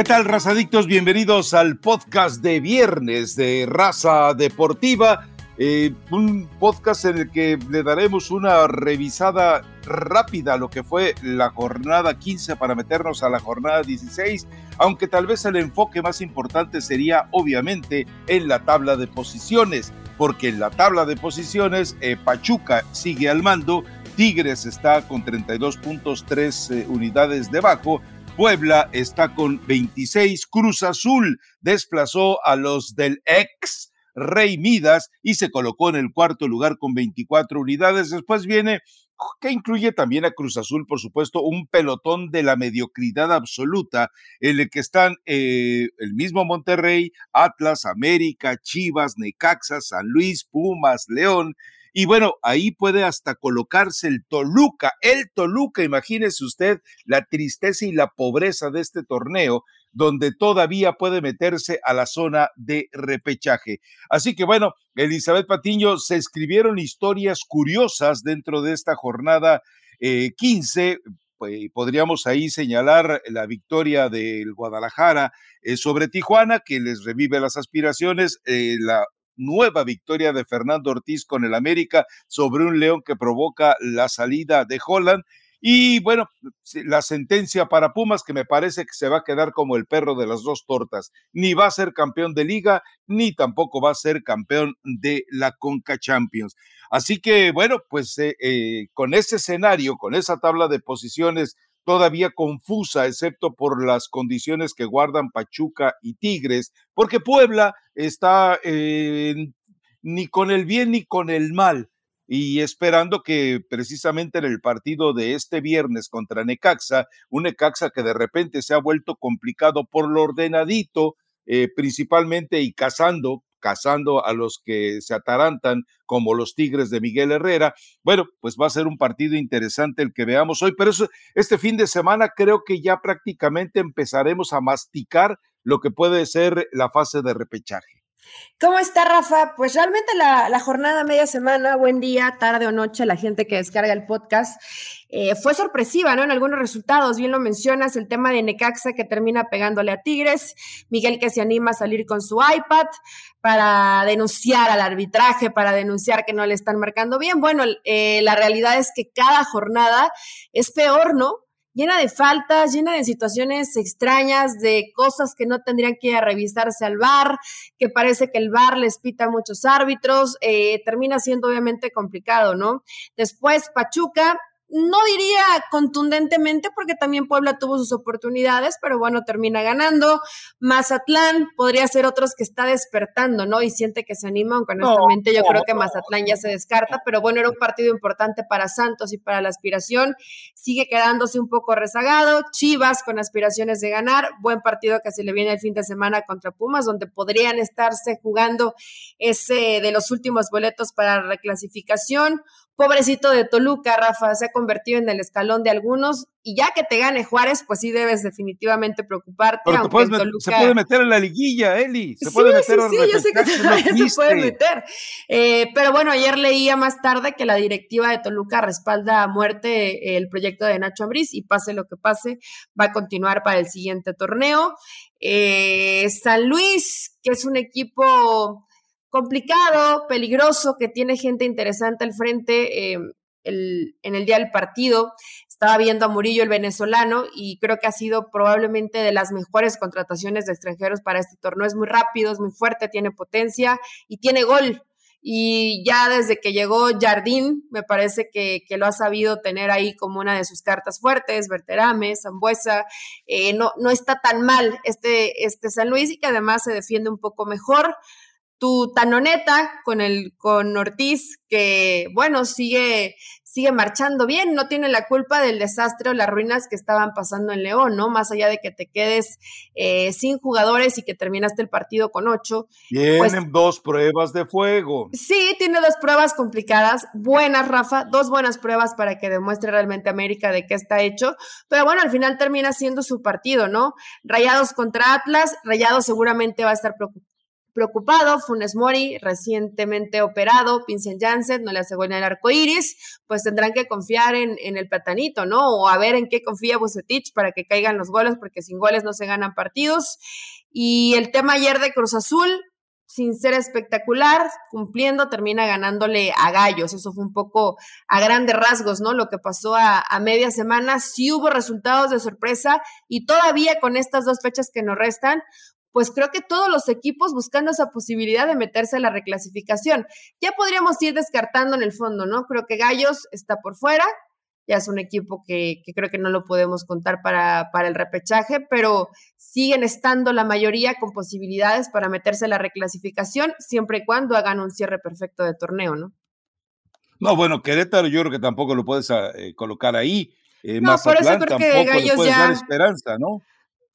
¿qué tal, razadictos? Bienvenidos al podcast de viernes de Raza Deportiva. Eh, un podcast en el que le daremos una revisada rápida a lo que fue la jornada 15 para meternos a la jornada 16, aunque tal vez el enfoque más importante sería obviamente en la tabla de posiciones, porque en la tabla de posiciones eh, Pachuca sigue al mando, Tigres está con 32.3 eh, unidades debajo, Puebla está con 26, Cruz Azul desplazó a los del ex Rey Midas y se colocó en el cuarto lugar con 24 unidades. Después viene que incluye también a Cruz Azul, por supuesto, un pelotón de la mediocridad absoluta, en el que están eh, el mismo Monterrey, Atlas, América, Chivas, Necaxa, San Luis, Pumas, León, y bueno, ahí puede hasta colocarse el Toluca, el Toluca, imagínese usted la tristeza y la pobreza de este torneo, donde todavía puede meterse a la zona de repechaje. Así que bueno, Elizabeth Patiño, se escribieron historias curiosas dentro de esta jornada 15. Eh, pues, podríamos ahí señalar la victoria del Guadalajara eh, sobre Tijuana, que les revive las aspiraciones, eh, la nueva victoria de Fernando Ortiz con el América sobre un León que provoca la salida de Holland y bueno, la sentencia para Pumas que me parece que se va a quedar como el perro de las dos tortas. Ni va a ser campeón de liga, ni tampoco va a ser campeón de la Conca Champions. Así que bueno, pues eh, eh, con ese escenario, con esa tabla de posiciones todavía confusa, excepto por las condiciones que guardan Pachuca y Tigres, porque Puebla está ni con el bien ni con el mal y esperando que precisamente en el partido de este viernes contra Necaxa, un Necaxa que de repente se ha vuelto complicado por lo ordenadito, eh, principalmente y cazando, cazando a los que se atarantan como los Tigres de Miguel Herrera. Bueno, pues va a ser un partido interesante el que veamos hoy, pero eso, este fin de semana creo que ya prácticamente empezaremos a masticar lo que puede ser la fase de repechaje. ¿Cómo está, Rafa? Pues realmente la, jornada media semana, buen día, tarde o noche, la gente que descarga el podcast, eh, fue sorpresiva, ¿no? En algunos resultados, bien lo mencionas, el tema de Necaxa que termina pegándole a Tigres, Miguel que se anima a salir con su iPad para denunciar al arbitraje, para denunciar que no le están marcando bien. Bueno, eh, la realidad es que cada jornada es peor, ¿no? Llena de faltas, llena de situaciones extrañas, de cosas que no tendrían que ir a revisarse al bar, que parece que el bar les pita a muchos árbitros, eh, termina siendo obviamente complicado, ¿no? Después Pachuca no diría contundentemente porque también Puebla tuvo sus oportunidades, pero bueno, termina ganando. Mazatlán podría ser otros que está despertando, ¿no? Y siente que se anima, aunque honestamente yo creo que Mazatlán ya se descarta, pero bueno, era un partido importante para Santos y para la aspiración. Sigue quedándose un poco rezagado. Chivas con aspiraciones de ganar. Buen partido que se le viene el fin de semana contra Pumas, donde podrían estarse jugando ese de los últimos boletos para la reclasificación. Pobrecito de Toluca, Rafa, se ha convertido en el escalón de algunos y ya que te gane Juárez, pues sí debes definitivamente preocuparte. Pero se puede meter en la liguilla, Eli. Se puede meter sí, sí, yo sé que se puede meter. Eh, pero bueno, ayer leía más tarde que la directiva de Toluca respalda a muerte el proyecto de Nacho Ambriz y pase lo que pase, va a continuar para el siguiente torneo. Eh, San Luis, que es un equipo complicado, peligroso, que tiene gente interesante al frente. Eh, en el día del partido estaba viendo a Murillo, el venezolano, y creo que ha sido probablemente de las mejores contrataciones de extranjeros para este torneo. Es muy rápido, es muy fuerte, tiene potencia y tiene gol. Y ya desde que llegó Jardín, me parece que, lo ha sabido tener ahí como una de sus cartas fuertes, Berterame, Zambuesa, eh, no, no está tan mal este, este San Luis y que además se defiende un poco mejor tu tanoneta con el con Ortiz que bueno sigue sigue marchando bien no tiene la culpa del desastre o las ruinas que estaban pasando en León no más allá de que te quedes eh, sin jugadores y que terminaste el partido con ocho pues tienen dos pruebas de fuego. Sí tiene dos pruebas complicadas buenas Rafa dos buenas pruebas para que demuestre realmente América de qué está hecho pero bueno al final termina siendo su partido no Rayados contra Atlas Rayados seguramente va a estar preocupado preocupado. Funes Mori, recientemente operado, Pincel Janssen, no le hace gol en el arco iris, pues tendrán que confiar en, en, el platanito, ¿no? O a ver en qué confía Bucetich para que caigan los goles, porque sin goles no se ganan partidos. Y el tema ayer de Cruz Azul, sin ser espectacular, cumpliendo, termina ganándole a Gallos. Eso fue un poco a grandes rasgos, ¿no? Lo que pasó a, a, media semana. Sí hubo resultados de sorpresa y todavía con estas dos fechas que nos restan, pues creo que todos los equipos buscando esa posibilidad de meterse a la reclasificación. Ya podríamos ir descartando en el fondo, ¿no? Creo que Gallos está por fuera, ya es un equipo que, que creo que no lo podemos contar para, para, el repechaje, pero siguen estando la mayoría con posibilidades para meterse a la reclasificación, siempre y cuando hagan un cierre perfecto de torneo, ¿no? No, bueno, Querétaro yo creo que tampoco lo puedes eh, colocar ahí. Eh, no, Mazatlán, por eso creo que Gallos ya... Dar esperanza, ¿no?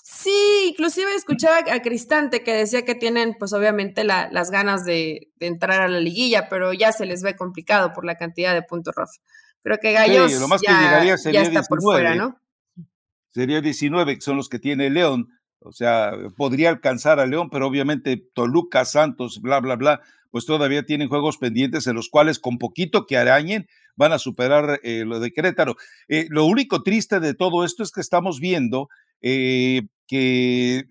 Sí, inclusive escuchaba a Cristante que decía que tienen, pues obviamente, la, las ganas de, de, entrar a la liguilla, pero ya se les ve complicado por la cantidad de puntos rough. Creo que Gallos sí, lo más ya, que llegaría sería ya está 19, por fuera, ¿no? Sería 19, que son los que tiene León. O sea, podría alcanzar a León, pero obviamente Toluca, Santos, bla, bla, bla, pues todavía tienen juegos pendientes en los cuales con poquito que arañen van a superar eh, lo de Querétaro. Eh, lo único triste de todo esto es que estamos viendo eh, que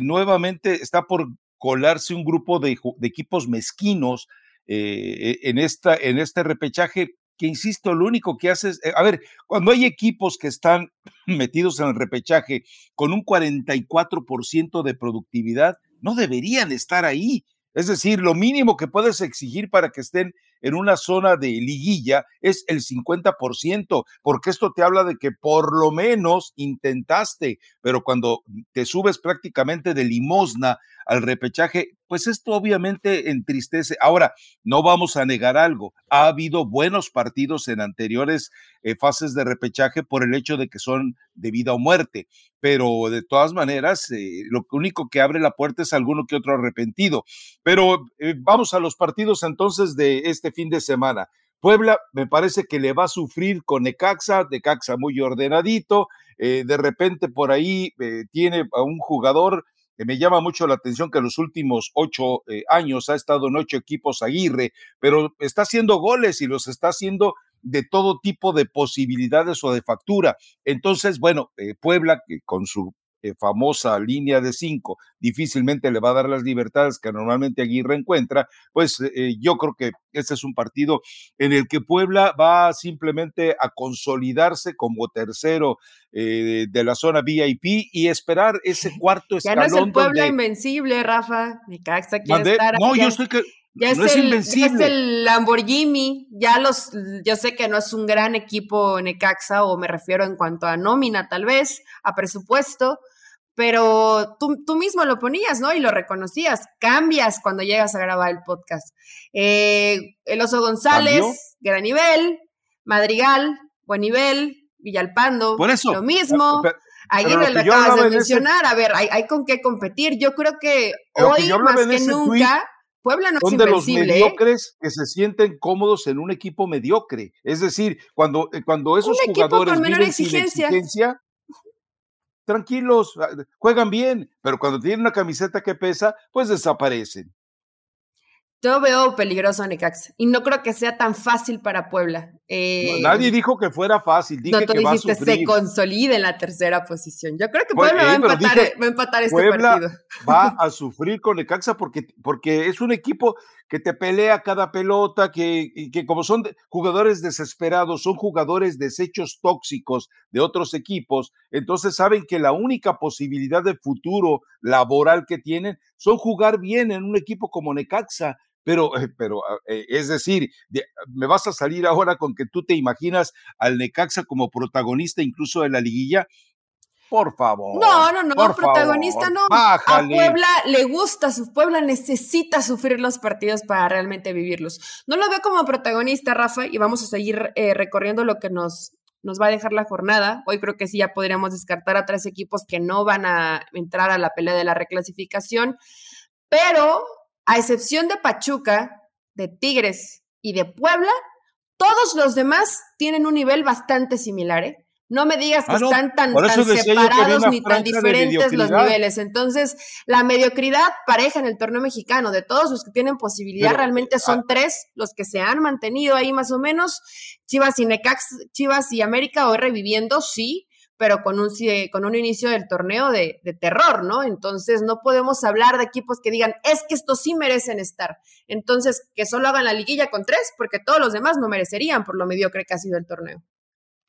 nuevamente está por colarse un grupo de, de equipos mezquinos eh, en, esta, en este repechaje que, insisto, lo único que hace es, eh, a ver, cuando hay equipos que están metidos en el repechaje con un 44% de productividad, no deberían estar ahí. Es decir, lo mínimo que puedes exigir para que estén en una zona de liguilla es el 50%, porque esto te habla de que por lo menos intentaste, pero cuando te subes prácticamente de limosna al repechaje, pues esto obviamente entristece. Ahora, no vamos a negar algo, ha habido buenos partidos en anteriores eh, fases de repechaje por el hecho de que son de vida o muerte, pero de todas maneras, eh, lo único que abre la puerta es alguno que otro arrepentido. Pero eh, vamos a los partidos entonces de este fin de semana. Puebla me parece que le va a sufrir con Necaxa, Necaxa muy ordenadito, eh, de repente por ahí eh, tiene a un jugador que me llama mucho la atención que en los últimos ocho eh, años ha estado en ocho equipos Aguirre, pero está haciendo goles y los está haciendo de todo tipo de posibilidades o de factura. Entonces, bueno, Puebla, que con su eh, famosa línea de cinco difícilmente le va a dar las libertades que normalmente Aguirre encuentra, pues eh, yo creo que este es un partido en el que Puebla va simplemente a consolidarse como tercero eh, de la zona VIP y esperar ese cuarto Ya escalón. no es el Puebla donde... invencible, Rafa. Me caxa quiere Mandé- estar no, ya- yo sé que ya no es, el, ya es el Lamborghini, ya los, yo sé que no es un gran equipo Necaxa, o me refiero en cuanto a nómina tal vez, a presupuesto, pero tú, tú mismo lo ponías, ¿no? Y lo reconocías, cambias cuando llegas a grabar el podcast. Eh, el Oso González, ¿Cambió? gran nivel, Madrigal, buen nivel, Villalpando, Por eso. lo mismo. Pero- Aguirre lo lo acabas de en ese- mencionar, a ver, hay, hay con qué competir. Yo creo que hoy, más en que nunca, Puebla no es son de los. ¿eh? mediocres que se sienten cómodos en un equipo mediocre. Es decir, cuando, eh, cuando esos Un jugadores con menor viven sin exigencia. exigencia, tranquilos, ah, juegan bien, pero cuando tienen una camiseta que pesa, pues desaparecen. Yo veo peligroso a Necaxa y no creo que sea tan fácil para Puebla. Eh, Nadie dijo que fuera fácil, dije no, tú que va a dijiste se sufrir. consolida en la tercera posición. Yo creo que Pues, Puebla va, a empatar, dije, va a empatar este Puebla partido. va a sufrir con Necaxa porque, porque es un equipo que te pelea cada pelota, que, que como son jugadores desesperados, son jugadores desechos tóxicos de otros equipos, entonces saben que la única posibilidad de futuro laboral que tienen son jugar bien en un equipo como Necaxa. Pero, eh, pero eh, es decir, de- me vas a salir ahora con que tú te imaginas al Necaxa como protagonista incluso de la liguilla. Por favor. No, no, no, por protagonista favor, no. bájale. A Puebla le gusta, su Puebla necesita sufrir los partidos para realmente vivirlos. No lo veo como protagonista, Rafa, y vamos a seguir eh, recorriendo lo que nos, nos va a dejar la jornada. Hoy creo que sí ya podríamos descartar a tres equipos que no van a entrar a la pelea de la reclasificación, pero a excepción de Pachuca, de Tigres y de Puebla, todos los demás tienen un nivel bastante similar, ¿eh? No me digas que ah, están tan, separados ni tan diferentes los niveles. Entonces, la mediocridad pareja en el torneo mexicano, de todos los que tienen posibilidad, realmente ah, son tres los que se han mantenido ahí más o menos. Chivas y Necax, Chivas y América hoy reviviendo, sí, pero con un, con un inicio del torneo de, terror, ¿no? Entonces no podemos hablar de equipos que digan, es que estos sí merecen estar. Entonces, que solo hagan la liguilla con tres, porque todos los demás no merecerían por lo mediocre que ha sido el torneo.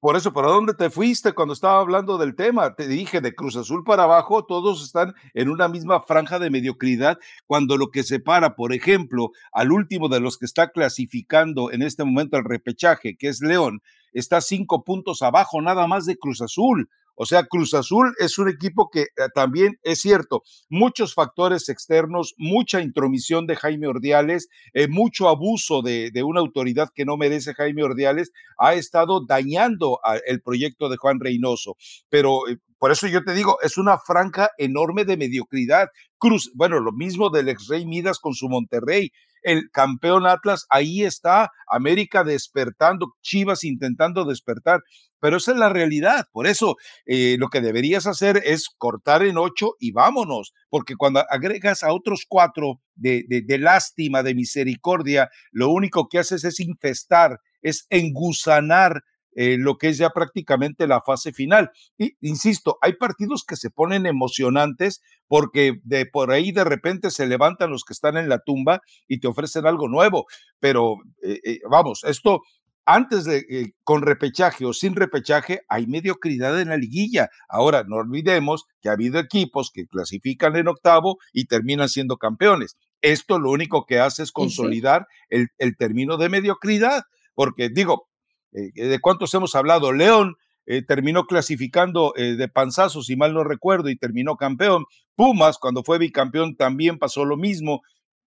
Por eso, ¿para dónde te fuiste cuando estaba hablando del tema? Te dije, de Cruz Azul para abajo, todos están en una misma franja de mediocridad, cuando lo que separa, por ejemplo, al último de los que está clasificando en este momento el repechaje, que es León, está cinco puntos abajo nada más de Cruz Azul. O sea, Cruz Azul es un equipo que eh, también es cierto, muchos factores externos, mucha intromisión de Jaime Ordiales, eh, mucho abuso de, una autoridad que no merece Jaime Ordiales, ha estado dañando el proyecto de Juan Reynoso. Pero eh, por eso yo te digo, es una franca enorme de mediocridad. Cruz, bueno, lo mismo del ex Rey Midas con su Monterrey el campeón Atlas, ahí está América despertando, Chivas intentando despertar, pero esa es la realidad. Por eso eh, lo que deberías hacer es cortar en ocho y vámonos, porque cuando agregas a otros cuatro de, de lástima, de misericordia, lo único que haces es infestar, es engusanar eh, lo que es ya prácticamente la fase final. Y insisto, hay partidos que se ponen emocionantes porque de por ahí de repente se levantan los que están en la tumba y te ofrecen algo nuevo. Pero eh, eh, vamos, esto antes de con repechaje o sin repechaje hay mediocridad en la liguilla. Ahora, no olvidemos que ha habido equipos que clasifican en octavo y terminan siendo campeones. Esto lo único que hace es consolidar el, el término de mediocridad, porque digo, ¿De cuántos hemos hablado? León eh, terminó clasificando eh, de panzazo, si mal no recuerdo, y terminó campeón. Pumas, cuando fue bicampeón, también pasó lo mismo.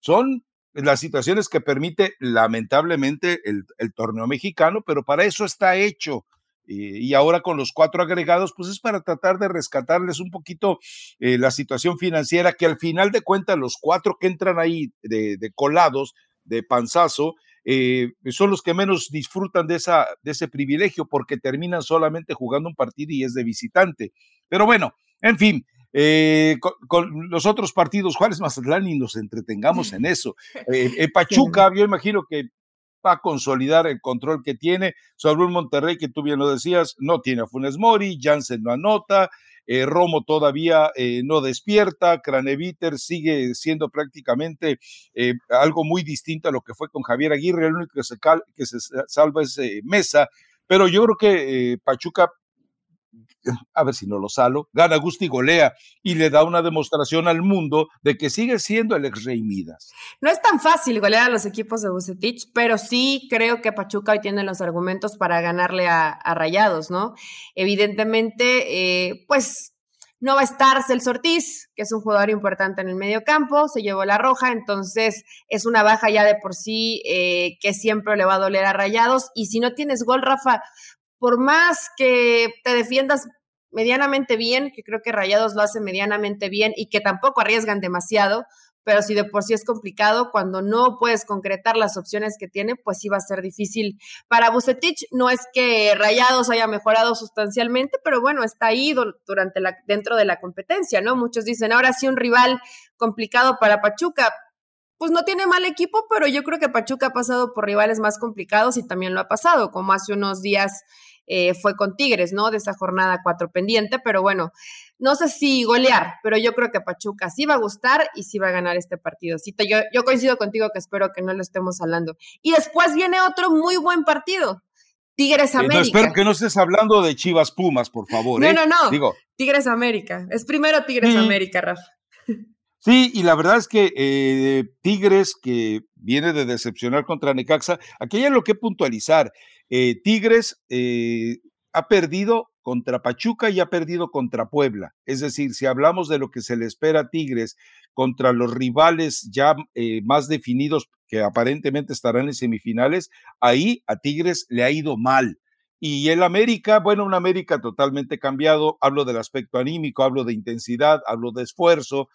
Son las situaciones que permite, lamentablemente, el, torneo mexicano, pero para eso está hecho. y ahora con los cuatro agregados, pues es para tratar de rescatarles un poquito la situación financiera, que al final de cuentas los cuatro que entran ahí de, de colados, de panzazo, eh, son los que menos disfrutan de, esa, de ese privilegio porque terminan solamente jugando un partido y es de visitante. Pero bueno, en fin, eh, con, los otros partidos, Juárez Mazatlán, y nos entretengamos en eso. Eh, Pachuca, yo imagino que va a consolidar el control que tiene sobre un Monterrey que tú bien lo decías, no tiene a Funes Mori, Jansen no anota, eh, Romo todavía eh, no despierta, Craneviter sigue siendo prácticamente eh, algo muy distinto a lo que fue con Javier Aguirre, el único que se, que se salva es Mesa, pero yo creo que Pachuca a ver si no lo salo, gana Gusti golea y le da una demostración al mundo de que sigue siendo el ex Rey Midas. No es tan fácil golear a los equipos de Bucetich, pero sí creo que Pachuca hoy tiene los argumentos para ganarle a, Rayados, ¿no? Evidentemente, eh, pues no va a estar Celso Ortiz, que es un jugador importante en el medio campo, se llevó la roja, entonces es una baja ya de por sí eh, que siempre le va a doler a Rayados. Y si no tienes gol, Rafa, por más que te defiendas medianamente bien, que creo que Rayados lo hace medianamente bien y que tampoco arriesgan demasiado, pero si de por sí es complicado, cuando no puedes concretar las opciones que tiene, pues sí va a ser difícil. Para Bucetich no es que Rayados haya mejorado sustancialmente, pero bueno, está ahí durante la, dentro de la competencia, ¿no? Muchos dicen, ahora sí un rival complicado para Pachuca. Pues no tiene mal equipo, pero yo creo que Pachuca ha pasado por rivales más complicados y también lo ha pasado, como hace unos días eh, fue con Tigres, ¿no? De esa jornada cuatro pendiente, pero bueno, no sé si golear, pero yo creo que Pachuca sí va a gustar y sí va a ganar este partido. yo, yo coincido contigo que espero que no lo estemos hablando. Y después viene otro muy buen partido. Tigres América. Eh, no, espero que no estés hablando de Chivas Pumas, por favor. No, ¿eh? no, no. Digo, Tigres América. Es primero Tigres América, Rafa. Sí, y la verdad es que Tigres, que viene de decepcionar contra Necaxa, aquí hay lo que puntualizar. Eh, Tigres eh, ha perdido contra Pachuca y ha perdido contra Puebla. Es decir, si hablamos de lo que se le espera a Tigres contra los rivales ya eh, más definidos que aparentemente estarán en semifinales, ahí a Tigres le ha ido mal. Y el América, bueno, un América totalmente cambiado, hablo del aspecto anímico, hablo de intensidad, hablo de esfuerzo,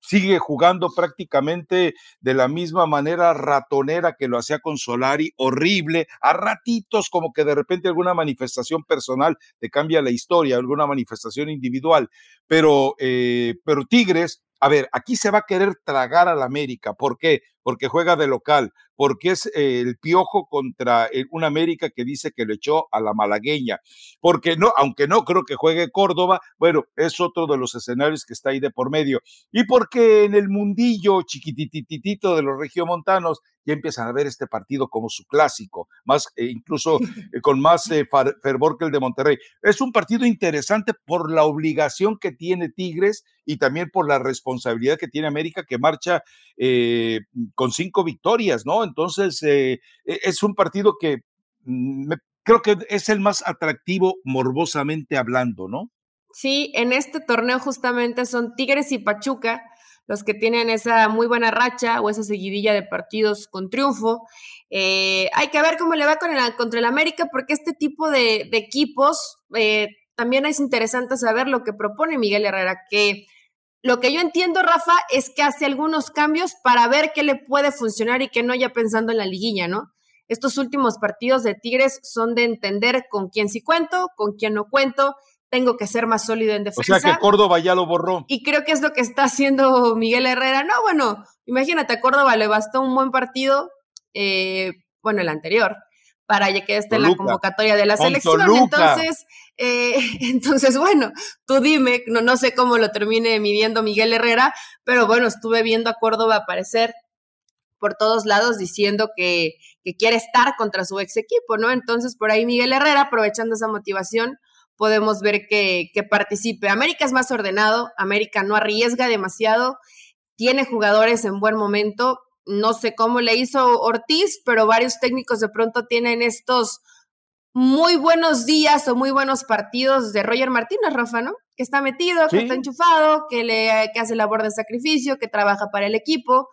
sigue jugando prácticamente de la misma manera ratonera que lo hacía con Solari, horrible, a ratitos como que de repente alguna manifestación personal te cambia la historia, alguna manifestación individual, pero, eh, pero Tigres a ver, aquí se va a querer tragar al América. ¿Por qué? Porque juega de local, porque es eh, el piojo contra un América que dice que lo echó a la malagueña. Porque no, aunque no creo que juegue Córdoba, bueno, es otro de los escenarios que está ahí de por medio. Y porque en el mundillo chiquitititito de los regiomontanos ya empiezan a ver este partido como su clásico, más eh, incluso eh, con más fervor que el de Monterrey. Es un partido interesante por la obligación que tiene Tigres y también por la responsabilidad que tiene América, que marcha eh, con cinco victorias, ¿no? Entonces, eh, e, es un partido que mm, creo que es el más atractivo morbosamente hablando, ¿no? Sí, en este torneo justamente son Tigres y Pachuca los que tienen esa muy buena racha o esa seguidilla de partidos con triunfo. Eh, hay que ver cómo le va contra el América, porque este tipo de, equipos también es interesante saber lo que propone Miguel Herrera, que lo que yo entiendo, Rafa, es que hace algunos cambios para ver qué le puede funcionar y qué no ya pensando en la liguilla, ¿no? Estos últimos partidos de Tigres son de entender con quién sí cuento, con quién no cuento, tengo que ser más sólido en defensa. O sea que Córdoba ya lo borró. Y creo que es lo que está haciendo Miguel Herrera. No, bueno, imagínate, a Córdoba le bastó un buen partido, eh, bueno, el anterior, para que esté en la convocatoria de la selección. Entonces, eh, entonces, bueno, tú dime, no, no sé cómo lo termine midiendo Miguel Herrera, pero bueno, estuve viendo a Córdoba aparecer por todos lados diciendo que, que quiere estar contra su ex equipo, ¿no? Entonces, por ahí Miguel Herrera, aprovechando esa motivación, podemos ver que, que participe. América es más ordenado, América no arriesga demasiado, tiene jugadores en buen momento, no sé cómo le hizo Ortiz, pero varios técnicos de pronto tienen estos muy buenos días o muy buenos partidos de Roger Martínez, Rafa, ¿no? Que está metido, que está enchufado, que, le, que hace labor de sacrificio, que trabaja para el equipo.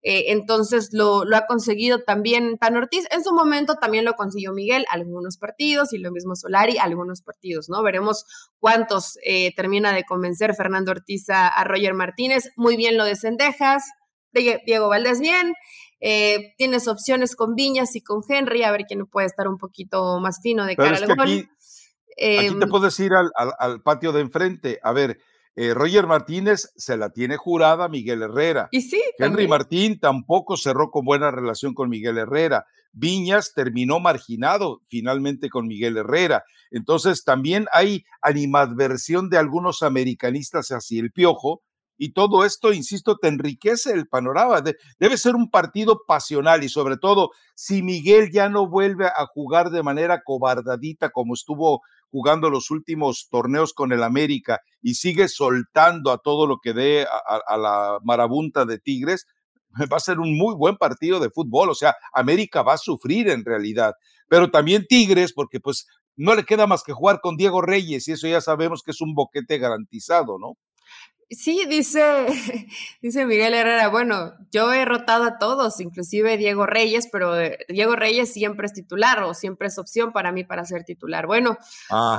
Eh, entonces lo, lo, ha conseguido también Tan Ortiz. En su momento también lo consiguió Miguel, algunos partidos, y lo mismo Solari, algunos partidos, ¿no? Veremos cuántos eh, termina de convencer Fernando Ortiz a, a Roger Martínez. Muy bien lo de Cendejas, Diego Valdés bien. Eh, tienes opciones con Viñas y con Henry, a ver quién puede estar un poquito más fino de cara al gol. Aquí, te em, puedes ir al, patio de enfrente. A ver, eh, Roger Martínez se la tiene jurada Miguel Herrera. Y sí. Henry Martín tampoco cerró con buena relación con Miguel Herrera. Viñas terminó marginado finalmente con Miguel Herrera. Entonces también hay animadversión de algunos americanistas hacia el piojo, y todo esto, insisto, te enriquece el panorama. debe ser un partido pasional y sobre todo si Miguel ya no vuelve a jugar de manera cobardadita como estuvo jugando los últimos torneos con el América y sigue soltando a todo lo que dé a, la marabunta de Tigres, va a ser un muy buen partido de fútbol. O sea, América va a sufrir en realidad, pero también Tigres, porque pues no le queda más que jugar con Diego Reyes y eso ya sabemos que es un boquete garantizado, ¿no? Sí, dice, dice Miguel Herrera, bueno, yo he rotado a todos, inclusive Diego Reyes, pero eh, Diego Reyes siempre es titular o siempre es opción para mí para ser titular. Bueno,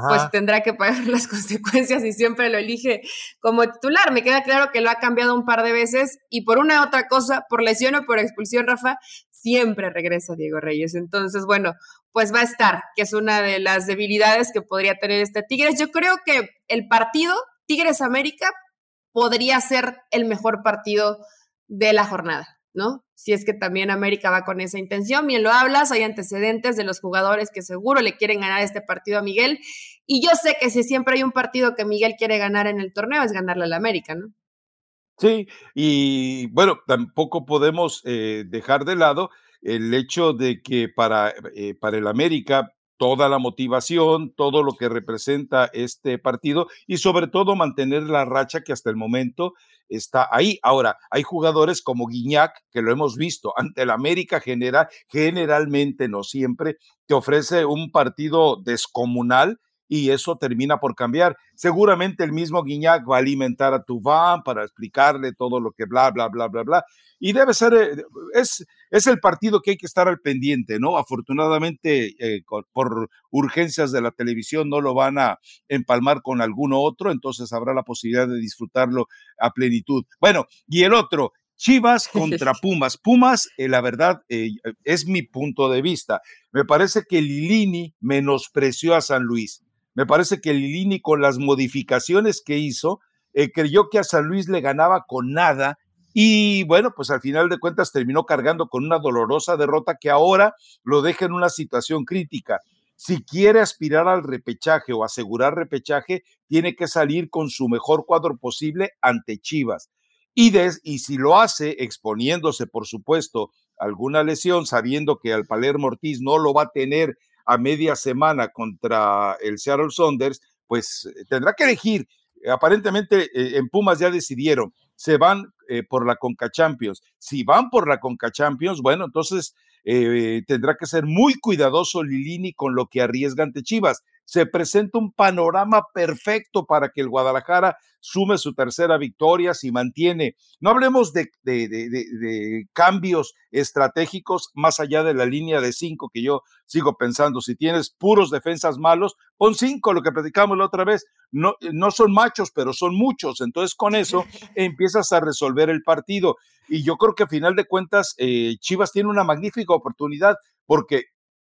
pues tendrá que pagar las consecuencias y siempre lo elige como titular. Me queda claro que lo ha cambiado un par de veces y por una otra cosa, por lesión o por expulsión, Rafa, siempre regresa Diego Reyes. Entonces, bueno, pues va a estar, que es una de las debilidades que podría tener este Tigres. Yo creo que el partido Tigres América podría ser el mejor partido de la jornada, ¿no? Si es que también América va con esa intención, bien lo hablas, hay antecedentes de los jugadores que seguro le quieren ganar este partido a Miguel, y yo sé que si siempre hay un partido que Miguel quiere ganar en el torneo es ganarle al América, ¿no? Sí, y bueno, tampoco podemos eh, dejar de lado el hecho de que para, eh, para el América toda la motivación, todo lo que representa este partido y sobre todo mantener la racha que hasta el momento está ahí. Ahora, hay jugadores como Guiñac, que lo hemos visto ante el América general, generalmente, no siempre, te ofrece un partido descomunal y eso termina por cambiar. Seguramente el mismo Guiñac va a alimentar a Tuván para explicarle todo lo que bla, bla, bla, bla, bla. Y debe ser, eh, es, es el partido que hay que estar al pendiente, ¿no? Afortunadamente, eh, por urgencias de la televisión no lo van a empalmar con alguno otro, entonces habrá la posibilidad de disfrutarlo a plenitud. Bueno, y el otro, Chivas contra Pumas. Pumas, eh, la verdad, eh, es mi punto de vista. Me parece que Lilini menospreció a San Luis. Me parece que Lilini, con las modificaciones que hizo, eh, creyó que a San Luis le ganaba con nada. Y bueno, pues al final de cuentas terminó cargando con una dolorosa derrota que ahora lo deja en una situación crítica. Si quiere aspirar al repechaje o asegurar repechaje, tiene que salir con su mejor cuadro posible ante Chivas y, y si lo hace exponiéndose, por supuesto, alguna lesión, sabiendo que al Palermo Ortiz no lo va a tener a media semana contra el Seattle Saunders, pues eh, tendrá que elegir. Aparentemente eh, en Pumas ya decidieron, se van eh, por la Conca Champions. Si van por la Conca Champions, bueno, entonces tendrá que ser muy cuidadoso Lilini con lo que arriesga ante Chivas se presenta un panorama perfecto para que el Guadalajara sume su tercera victoria, si mantiene, no hablemos de, cambios estratégicos más allá de la línea de cinco que yo sigo pensando, si tienes puros defensas malos, pon cinco, lo que platicamos la otra vez, no, no son machos, pero son muchos, entonces con eso empiezas a resolver el partido. Y yo creo que a final de cuentas, eh, Chivas tiene una magnífica oportunidad porque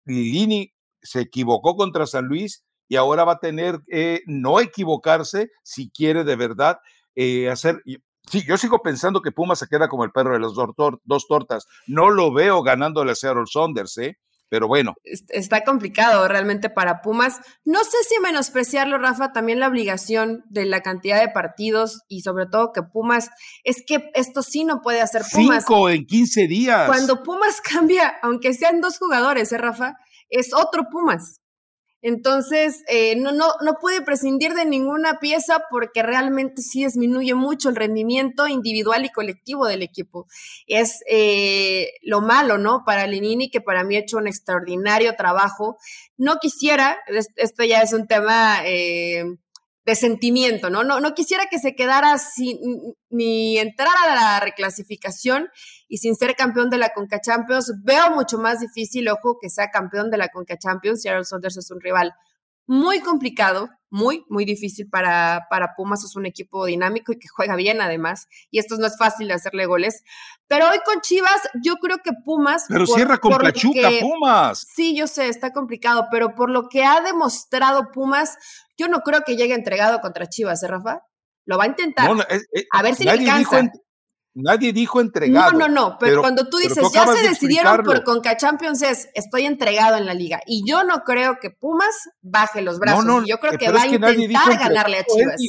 Lini se equivocó contra San Luis y ahora va a tener que no equivocarse si quiere de verdad eh, hacer. Sí, yo sigo pensando que Puma se queda como el perro de las dos, tortas. No lo veo ganando a Seattle Saunders, ¿eh? Pero bueno. Está complicado realmente para Pumas. No sé si menospreciarlo, Rafa, también la obligación de la cantidad de partidos y sobre todo que Pumas, es que esto sí no puede hacer Pumas. Cinco en 15 días. Cuando Pumas cambia, aunque sean dos jugadores, ¿eh, Rafa? Es otro Pumas. Entonces, eh, no, no, no puede prescindir de ninguna pieza porque realmente sí disminuye mucho el rendimiento individual y colectivo del equipo. Es eh, lo malo, ¿no? Para Lenini, que para mí ha hecho un extraordinario trabajo. No quisiera, esto ya es un tema eh, de sentimiento, ¿no? ¿no? No quisiera que se quedara sin ni entrar a la reclasificación y sin ser campeón de la Conca Champions. Veo mucho más difícil, ojo, que sea campeón de la Conca Champions. Seattle Saunders es un rival muy complicado, muy, muy difícil para, para Pumas. Es un equipo dinámico y que juega bien además. Y esto no es fácil de hacerle goles. Pero hoy con Chivas, yo creo que Pumas. Pero cierra con Pachuca, Pumas. Sí, yo sé, está complicado. Pero por lo que ha demostrado Pumas, yo no creo que llegue entregado contra Chivas, ¿eh, Rafa? Lo va a intentar. a ver si le alcanza. Nadie dijo entregado. No, no, no, pero, cuando tú dices, ya se decidieron por Conca Champions, es, estoy entregado en la liga. Y yo no creo que Pumas baje los brazos. No, no, yo creo que va a intentar ganarle a Chivas.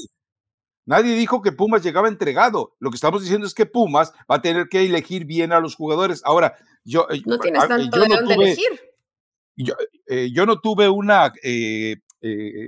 Nadie dijo que Pumas llegaba entregado. Lo que estamos diciendo es que Pumas va a tener que elegir bien a los jugadores. Ahora, yo. Eh, no tienes ah, tanto de dónde elegir. Yo, eh, yo, no tuve una, eh,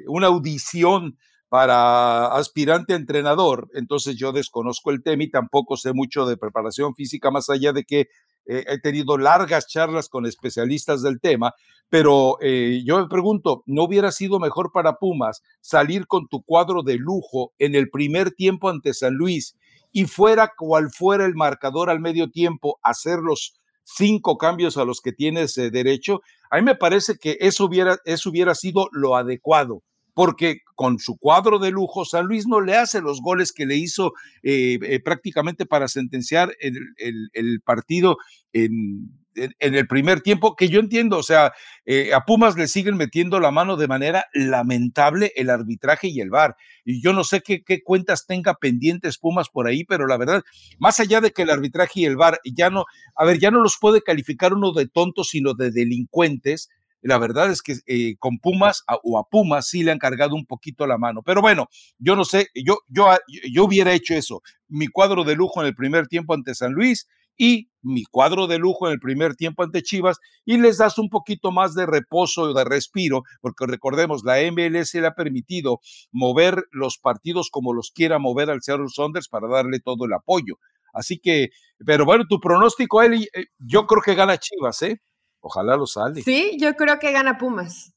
una audición para aspirante entrenador, entonces yo desconozco el tema y tampoco sé mucho de preparación física, más allá de que eh, he tenido largas charlas con especialistas del tema, pero eh, yo me pregunto, ¿no hubiera sido mejor para Pumas salir con tu cuadro de lujo en el primer tiempo ante San Luis y fuera cual fuera el marcador al medio tiempo, hacer los cinco cambios a los que tienes eh, derecho? A mí me parece que eso hubiera, eso hubiera sido lo adecuado porque con su cuadro de lujo, San Luis no le hace los goles que le hizo eh, eh, prácticamente para sentenciar el, partido en, el primer tiempo, que yo entiendo, o sea, eh, a Pumas le siguen metiendo la mano de manera lamentable el arbitraje y el VAR. Y yo no sé qué, qué, cuentas tenga pendientes Pumas por ahí, pero la verdad, más allá de que el arbitraje y el VAR ya no, a ver, ya no los puede calificar uno de tontos, sino de delincuentes la verdad es que eh, con Pumas o a Pumas sí le han cargado un poquito la mano. Pero bueno, yo no sé, yo, yo, yo hubiera hecho eso. Mi cuadro de lujo en el primer tiempo ante San Luis y mi cuadro de lujo en el primer tiempo ante Chivas y les das un poquito más de reposo, de respiro, porque recordemos, la MLS le ha permitido mover los partidos como los quiera mover al Seattle Saunders para darle todo el apoyo. Así que, pero bueno, tu pronóstico, Eli, eh, yo creo que gana Chivas, ¿eh? Ojalá lo sale. Sí, yo creo que gana Pumas.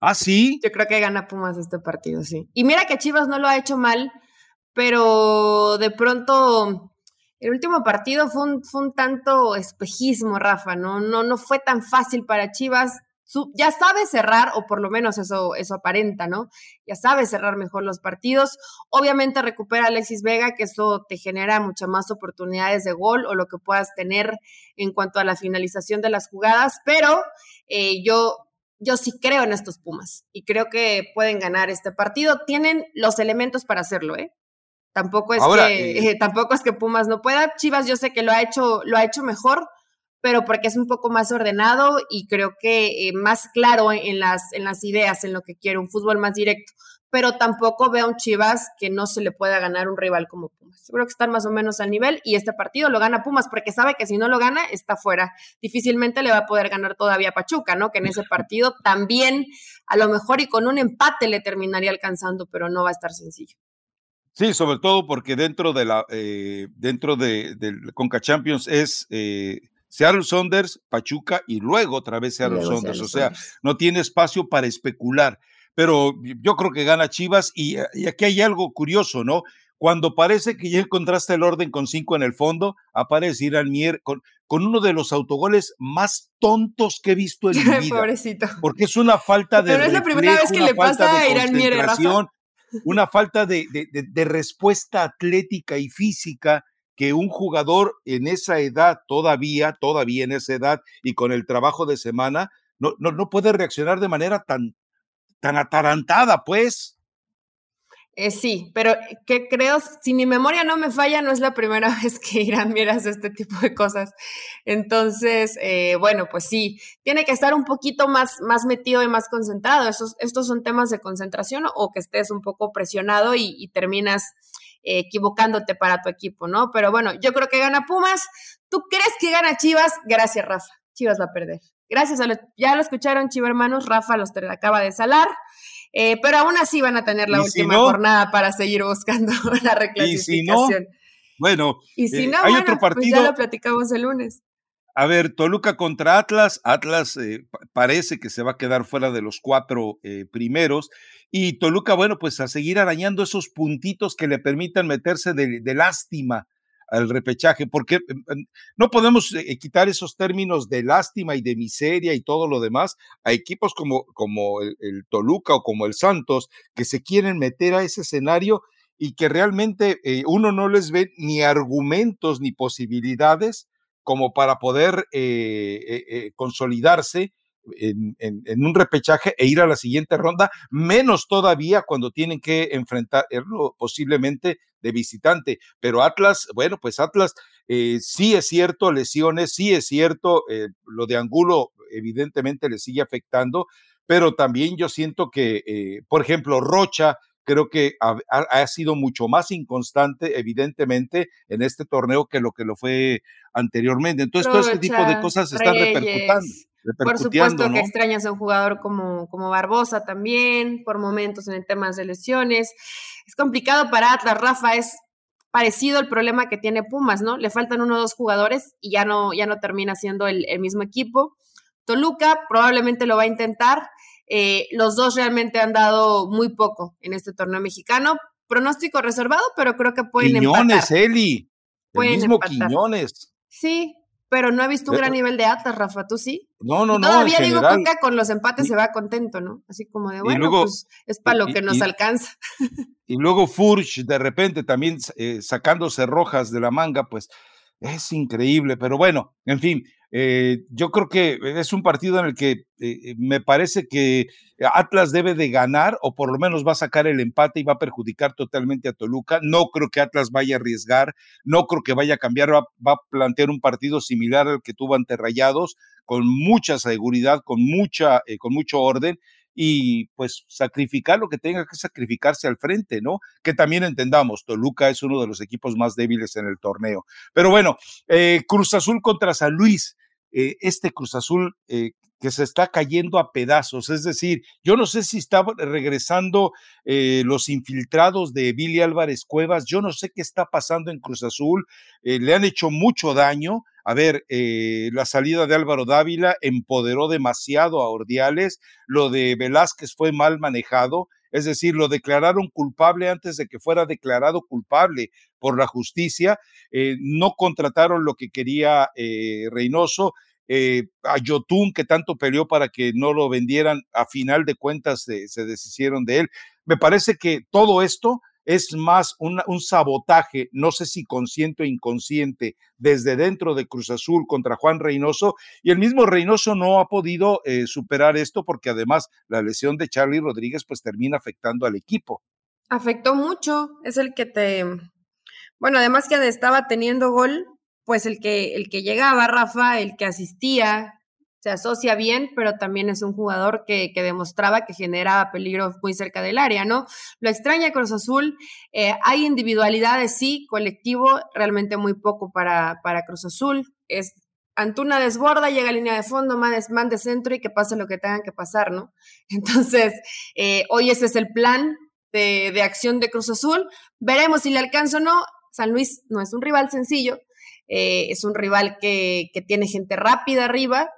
¿Ah, sí? Yo creo que gana Pumas este partido, sí. Y mira que Chivas no lo ha hecho mal, pero de pronto El último partido fue un, fue un tanto espejismo, Rafa, ¿no? No, no fue tan fácil para Chivas ya sabe cerrar, o por lo menos eso, eso aparenta, ¿no? Ya sabe cerrar mejor los partidos. Obviamente recupera Alexis Vega, que eso te genera muchas más oportunidades de gol o lo que puedas tener en cuanto a la finalización de las jugadas, pero eh, yo, yo sí creo en estos Pumas y creo que pueden ganar este partido. Tienen los elementos para hacerlo, ¿eh? Tampoco es, que, eh, tampoco es que Pumas no pueda. Chivas yo sé que lo ha hecho, lo ha hecho mejor, pero porque es un poco más ordenado y creo que eh, más claro en las, en las ideas, en lo que quiere, un fútbol más directo. Pero tampoco veo a un Chivas que no se le pueda ganar un rival como Pumas. Creo que están más o menos al nivel y este partido lo gana Pumas porque sabe que si no lo gana, está fuera. Difícilmente le va a poder ganar todavía Pachuca, ¿no? Que en ese partido también, a lo mejor y con un empate le terminaría alcanzando, pero no va a estar sencillo. Sí, sobre todo porque dentro de la eh, dentro de, del Conca Champions es eh, Seattle Saunders, Pachuca y luego otra vez Seattle Saunders. O sea, no tiene espacio para especular. Pero yo creo que gana Chivas y, aquí hay algo curioso, ¿no? Cuando parece que ya encontraste el orden con cinco en el fondo, aparece Irán Mier con, con uno de los autogoles más tontos que he visto en mi vida. Pobrecito. Porque es una falta de. Pero es la primera vez que le pasa a Irán Mier, Una falta de, de respuesta atlética y física que un jugador en esa edad, todavía, todavía en esa edad y con el trabajo de semana, no, no, no puede reaccionar de manera tan, tan atarantada, pues. Eh, sí, pero que creo, si mi memoria no me falla, no es la primera vez que Irán miras este tipo de cosas. Entonces, eh, bueno, pues sí, tiene que estar un poquito más, más metido y más concentrado. Estos, estos son temas de concentración o que estés un poco presionado y terminas equivocándote para tu equipo, ¿no? Pero bueno, yo creo que gana Pumas. ¿Tú crees que gana Chivas? Gracias, Rafa. Chivas va a perder. Gracias a los, ya lo escucharon, Chiva hermanos, Rafa los acaba de salar. Eh, pero aún así van a tener la última jornada para seguir buscando la reclasificación. ¿Y si no? Bueno, y si eh, no, hay otro partido. Pues ya lo platicamos el lunes. A ver, Toluca contra Atlas. Atlas eh, parece que se va a quedar fuera de los cuatro eh, primeros. Y Toluca, bueno, pues a seguir arañando esos puntitos que le permitan meterse de, lástima al repechaje, porque em, no podemos eh, quitar esos términos de lástima y de miseria y todo lo demás a equipos como, como el, Toluca o como el Santos, que se quieren meter a ese escenario y que realmente uno no les ve ni argumentos ni posibilidades como para poder eh, eh, eh, consolidarse en, un repechaje e ir a la siguiente ronda, menos todavía cuando tienen que enfrentarlo posiblemente de visitante. Pero Atlas, bueno, pues Atlas sí es cierto, lesiones, sí es cierto, lo de Angulo evidentemente le sigue afectando, pero también yo siento que, por ejemplo, Rocha creo que ha, sido mucho más inconstante, evidentemente, en este torneo que lo que lo fue anteriormente. Entonces, todo este tipo de cosas se están repercutando. Por supuesto que extrañas a un jugador como, como Barbosa también, por momentos en el tema de lesiones. Es complicado para Atlas, Rafa, es parecido al problema que tiene Pumas, ¿no? Le faltan uno o dos jugadores y ya no, ya no termina siendo el, el mismo equipo. Toluca probablemente lo va a intentar. Eh, los dos realmente han dado muy poco en este torneo mexicano. Pronóstico reservado, pero creo que pueden Quiñones, Eli. El mismo Quiñones. Sí, pero no he visto un gran nivel de Atlas, Rafa, ¿tú sí? No, no, no. Todavía digo Coca con los empates se va contento, ¿no? Así como de, bueno, pues es para lo que nos alcanza. Y luego Furch, de repente también eh, sacándose rojas de la manga, pues es increíble, pero bueno, en fin, eh, yo creo que es un partido en el que eh, eh, me parece que Atlas debe de ganar o por lo menos va a sacar el empate y va a perjudicar totalmente a Toluca. No creo que Atlas vaya a arriesgar, no creo que vaya a cambiar, va, a plantear un partido similar al que tuvo ante Rayados, con mucha seguridad, con, mucha, con mucho orden y pues sacrificar lo que tenga que sacrificarse al frente, ¿no? Que también entendamos, Toluca es uno de los equipos más débiles en el torneo. Pero bueno, Cruz Azul contra San Luis. Eh, este Cruz Azul eh, que se está cayendo a pedazos. Es decir, yo no sé si está regresando eh, los infiltrados de Billy Álvarez Cuevas, yo no sé qué está pasando en Cruz Azul, le han hecho mucho daño. A ver, la salida de Álvaro Dávila empoderó demasiado a Ordiales, lo de Velázquez fue mal manejado es decir, lo declararon culpable antes de que fuera declarado culpable por la justicia, eh, no contrataron lo que quería eh, Reynoso, eh, a Yotun, que tanto peleó para que no lo vendieran, a final de cuentas se deshicieron de él. Me parece que todo esto es más un, sabotaje, no sé si consciente o inconsciente, desde dentro de Cruz Azul contra Juan Reynoso, y el mismo Reynoso no ha podido eh, superar esto porque además la lesión de Charlie Rodríguez pues termina afectando al equipo. Afectó mucho, es el que te, bueno, además que estaba teniendo gol, pues el que, el que llegaba, Rafa, el que asistía, se asocia bien, pero también es un jugador que, demostraba que generaba peligro muy cerca del área, ¿no? Lo extraña Cruz Azul, eh, hay individualidades, sí, colectivo, realmente muy poco para, para Cruz Azul. Es Antuna desborda, llega a línea de fondo, man de centro y que pase lo que tengan que pasar, ¿no? Entonces, eh, hoy ese es el plan de, acción de Cruz Azul. Veremos si le alcanza o no. San Luis no es un rival sencillo, eh, es un rival que, que tiene gente rápida arriba,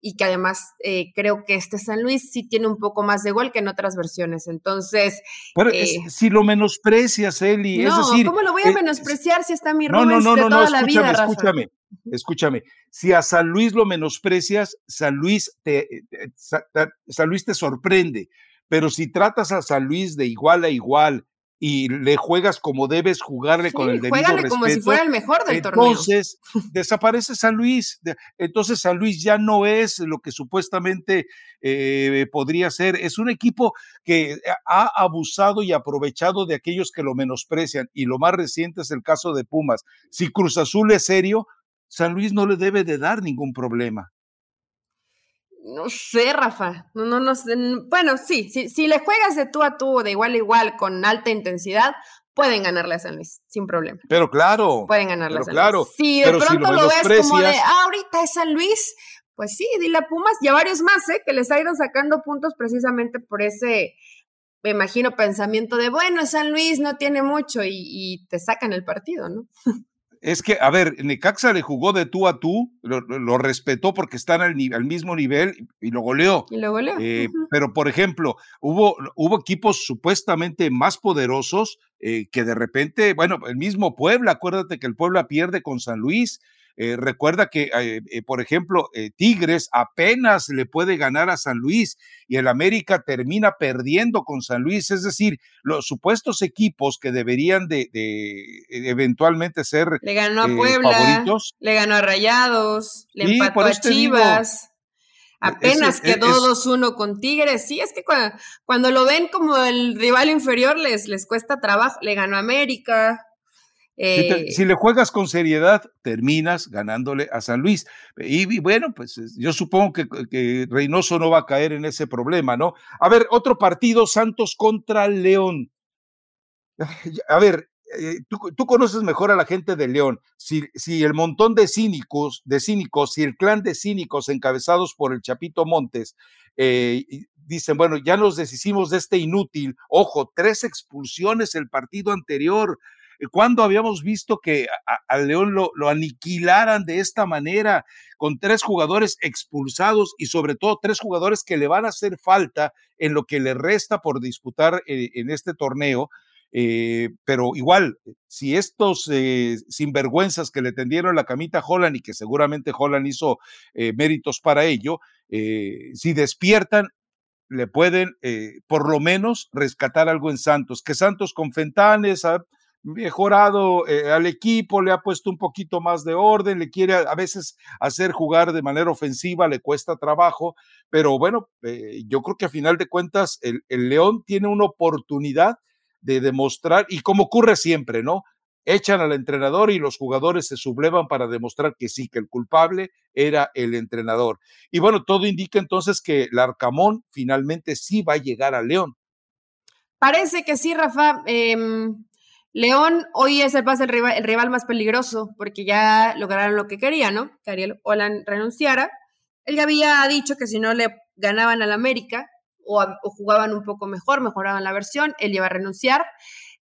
y que además eh, creo que este San Luis sí tiene un poco más de gol que en otras versiones. Entonces. Eh, si lo menosprecias, Eli, no, es decir. ¿Cómo lo voy a eh, menospreciar si está mi Rubens no, no, no, de toda la vida, escúchame, escúchame. Si a San Luis lo menosprecias, San Luis te, San Luis te sorprende. Pero si tratas a San Luis de igual a igual, y le juegas como debes jugarle con el debido respeto. como si fuera el mejor del torneo. Entonces, desaparece San Luis. Entonces, San Luis ya no es lo que supuestamente eh, podría ser. Es un equipo que ha abusado y aprovechado de aquellos que lo menosprecian. Y lo más reciente es el caso de Pumas. Si Cruz Azul es serio, San Luis no le debe de dar ningún problema. No sé, Rafa. No, no, no sé. Bueno, sí, sí, si le juegas de tú a tú, de igual a igual, con alta intensidad, pueden ganarle a San Luis, sin problema. Pero claro. Pueden ganarle a San claro, Luis. Si de pronto lo, ves como de, ah, ahorita es San Luis, pues sí, dile a Pumas y a varios más, ¿eh? Que les ha ido sacando puntos precisamente por ese, me imagino, pensamiento de, bueno, San Luis no tiene mucho y, y te sacan el partido, ¿no? es que, a ver, Necaxa le jugó de tú a tú, lo, respetó porque están al, al, mismo nivel y lo goleó. Y lo goleó. Eh, pero, por ejemplo, hubo, hubo equipos supuestamente más poderosos eh, que de repente, bueno, el mismo Puebla, acuérdate que el Puebla pierde con San Luis, eh, recuerda que, eh, eh, por ejemplo, Tigres apenas le puede ganar a San Luis y el América termina perdiendo con San Luis. Es decir, los supuestos equipos que deberían de, eventualmente ser le ganó a Puebla, favoritos. Le ganó a Rayados, le empató a Chivas. Apenas quedó 2-1 con Tigres. Sí, es que cuando, lo ven como el rival inferior les, les cuesta trabajo. Le ganó a América. Eh, si, le juegas con seriedad, terminas ganándole a San Luis. Y, bueno, pues yo supongo que, Reynoso no va a caer en ese problema, ¿no? A ver, otro partido, Santos contra León. A ver, eh, tú, conoces mejor a la gente de León. Si, si, el montón de cínicos, de cínicos, si el clan de cínicos encabezados por el Chapito Montes eh, dicen, bueno, ya nos deshicimos de este inútil, ojo, tres expulsiones el partido anterior, ¿Cuándo habíamos visto que al León lo, aniquilaran de esta manera, con tres jugadores expulsados y sobre todo tres jugadores que le van a hacer falta en lo que le resta por disputar eh, en este torneo? Eh, pero igual, si estos eh, sinvergüenzas que le tendieron la camita a Holland y que seguramente Holland hizo méritos para ello, si despiertan, le pueden por lo menos rescatar algo en Santos. Que Santos con Fentanes, mejorado eh, al equipo, le ha puesto un poquito más de orden, le quiere a, veces hacer jugar de manera ofensiva, le cuesta trabajo, pero bueno, eh, yo creo que a final de cuentas el, León tiene una oportunidad de demostrar, y como ocurre siempre, ¿no? Echan al entrenador y los jugadores se sublevan para demostrar que sí, que el culpable era el entrenador. Y bueno, todo indica entonces que el Arcamón finalmente sí va a llegar a León. Parece que sí, Rafa. Em, León hoy es el, rival, más peligroso porque ya lograron lo que querían, ¿no? Que Ariel Holland renunciara. Él ya había dicho que si no le ganaban al América o, jugaban un poco mejor, mejoraban la versión, él iba a renunciar.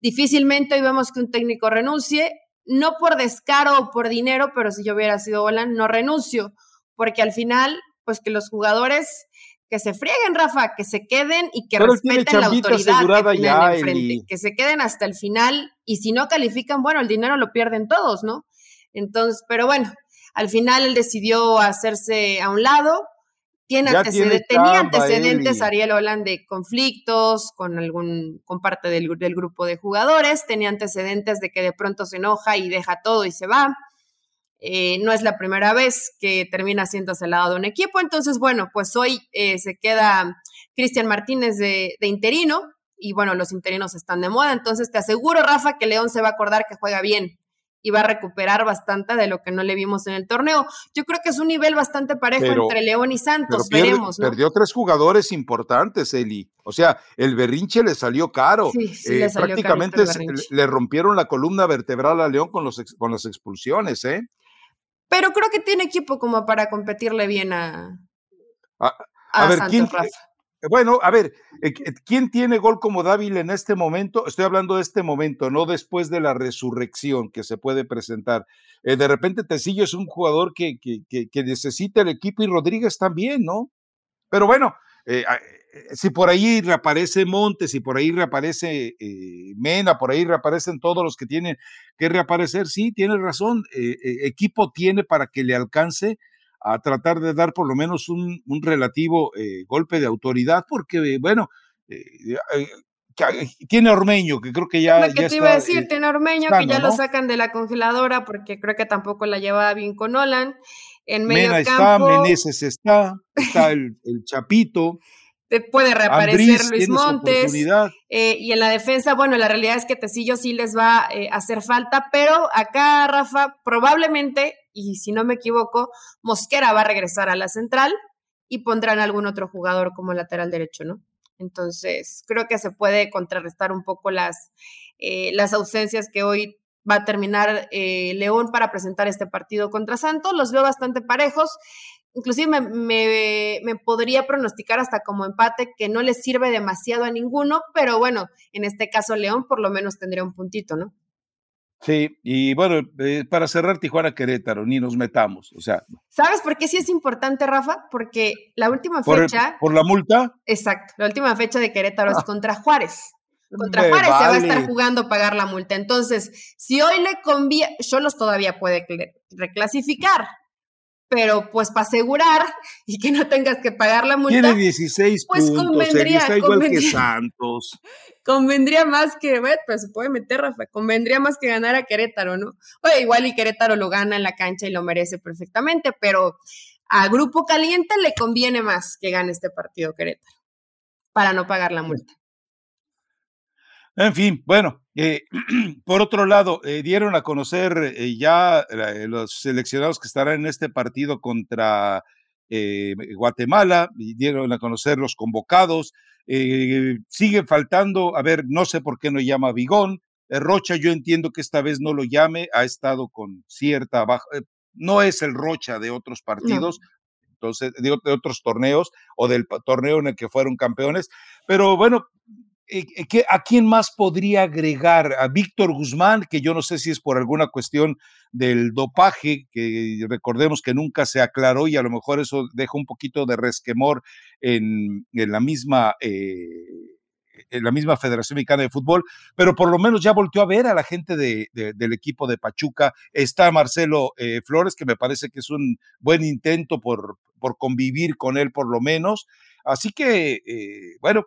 Difícilmente hoy vemos que un técnico renuncie, no por descaro o por dinero, pero si yo hubiera sido Holland, no renuncio, porque al final, pues que los jugadores que se frieguen, Rafa, que se queden y que respeten la autoridad que ya, enfrente, que se queden hasta el final y si no califican, bueno, el dinero lo pierden todos, ¿no? Entonces, pero bueno, al final él decidió hacerse a un lado. Tiene antecedentes, tenía antecedentes Ariel Holland de conflictos con algún, con parte del, del grupo de jugadores, tenía antecedentes de que de pronto se enoja y deja todo y se va. Eh, no es la primera vez que termina siéndose al lado de un equipo. Entonces, bueno, pues hoy eh, se queda Cristian Martínez de, interino y bueno, los interinos están de moda. Entonces, te aseguro, Rafa, que León se va a acordar que juega bien y va a recuperar bastante de lo que no le vimos en el torneo. Yo creo que es un nivel bastante parejo entre León y Santos, veremos. Perdió tres jugadores importantes, Eli. O sea, el berrinche le salió caro. Sí, sí le salió prácticamente le rompieron la columna vertebral a León con, los, con las expulsiones, ¿eh? Pero creo que tiene equipo como para competirle bien a. A, ver, ¿quién, bueno, a ver, eh, ¿quién tiene gol como Dávila en este momento? Estoy hablando de este momento, no después de la resurrección que se puede presentar. Eh, de repente Tecillo es un jugador que, que, que, necesita el equipo y Rodríguez también, ¿no? Pero bueno, eh, si por ahí reaparece Montes, si por ahí reaparece eh, Mena, por ahí reaparecen todos los que tienen que reaparecer, sí, tiene razón, eh, eh, equipo tiene para que le alcance a tratar de dar por lo menos un, relativo golpe de autoridad, porque bueno, tiene Ormeño, que creo que ya. Lo que te iba a decir, tiene Ormeño, que ya lo sacan de la congeladora porque creo que tampoco la llevaba bien con Olan. En medio Mena está, Meneses está, está el, el Chapito puede reaparecer Luis Montes. Eh, y en la defensa, bueno, la realidad es que Tecillo sí les va eh, a hacer falta, pero acá, Rafa, probablemente, y si no me equivoco, Mosquera va a regresar a la central y pondrán algún otro jugador como lateral derecho, ¿no? Entonces, creo que se puede contrarrestar un poco las, eh, las ausencias que hoy va a terminar León para presentar este partido contra Santos. Los veo bastante parejos inclusive me, podría pronosticar hasta como empate que no le sirve demasiado a ninguno, pero bueno, en este caso León por lo menos tendría un puntito, ¿no? Sí, y bueno, eh, para cerrar Tijuana Querétaro, ni nos metamos, o sea. ¿Sabes por qué sí es importante, Rafa? Porque la última fecha. ¿Por la multa? Exacto, la última fecha de Querétaro es ah. contra Juárez. Contra Juárez se va a estar jugando pagar la multa. Entonces, si hoy le conviene, los todavía puede reclasificar, pero pues para asegurar y que no tengas que pagar la multa. Tiene 16 pues puntos, convendría, está igual que Santos. Convendría más que, bueno, pues se puede meter, Rafa, convendría más que ganar a Querétaro, ¿no? Oye, igual y Querétaro lo gana en la cancha y lo merece perfectamente, pero a Grupo Caliente le conviene más que gane este partido Querétaro para no pagar la multa. En fin, bueno, eh, por otro lado, eh, dieron a conocer eh, ya los seleccionados que estarán en este partido contra Guatemala, dieron a conocer los convocados. sigue faltando, a ver, no sé por qué no llama Vigón. Rocha, yo entiendo que esta vez no lo llame, ha estado con cierta baja, no es el Rocha de otros partidos, entonces, de, otros torneos o del torneo en el que fueron campeones, pero bueno, ¿a quién más podría agregar? A Víctor Guzmán, que yo no sé si es por alguna cuestión del dopaje, que recordemos que nunca se aclaró y a lo mejor eso deja un poquito de resquemor en, la misma... Eh, en la misma Federación Mexicana de Fútbol, pero por lo menos ya volteó a ver a la gente del equipo de Pachuca. Está Marcelo Flores, que me parece que es un buen intento por, por convivir con él por lo menos. Así que, bueno,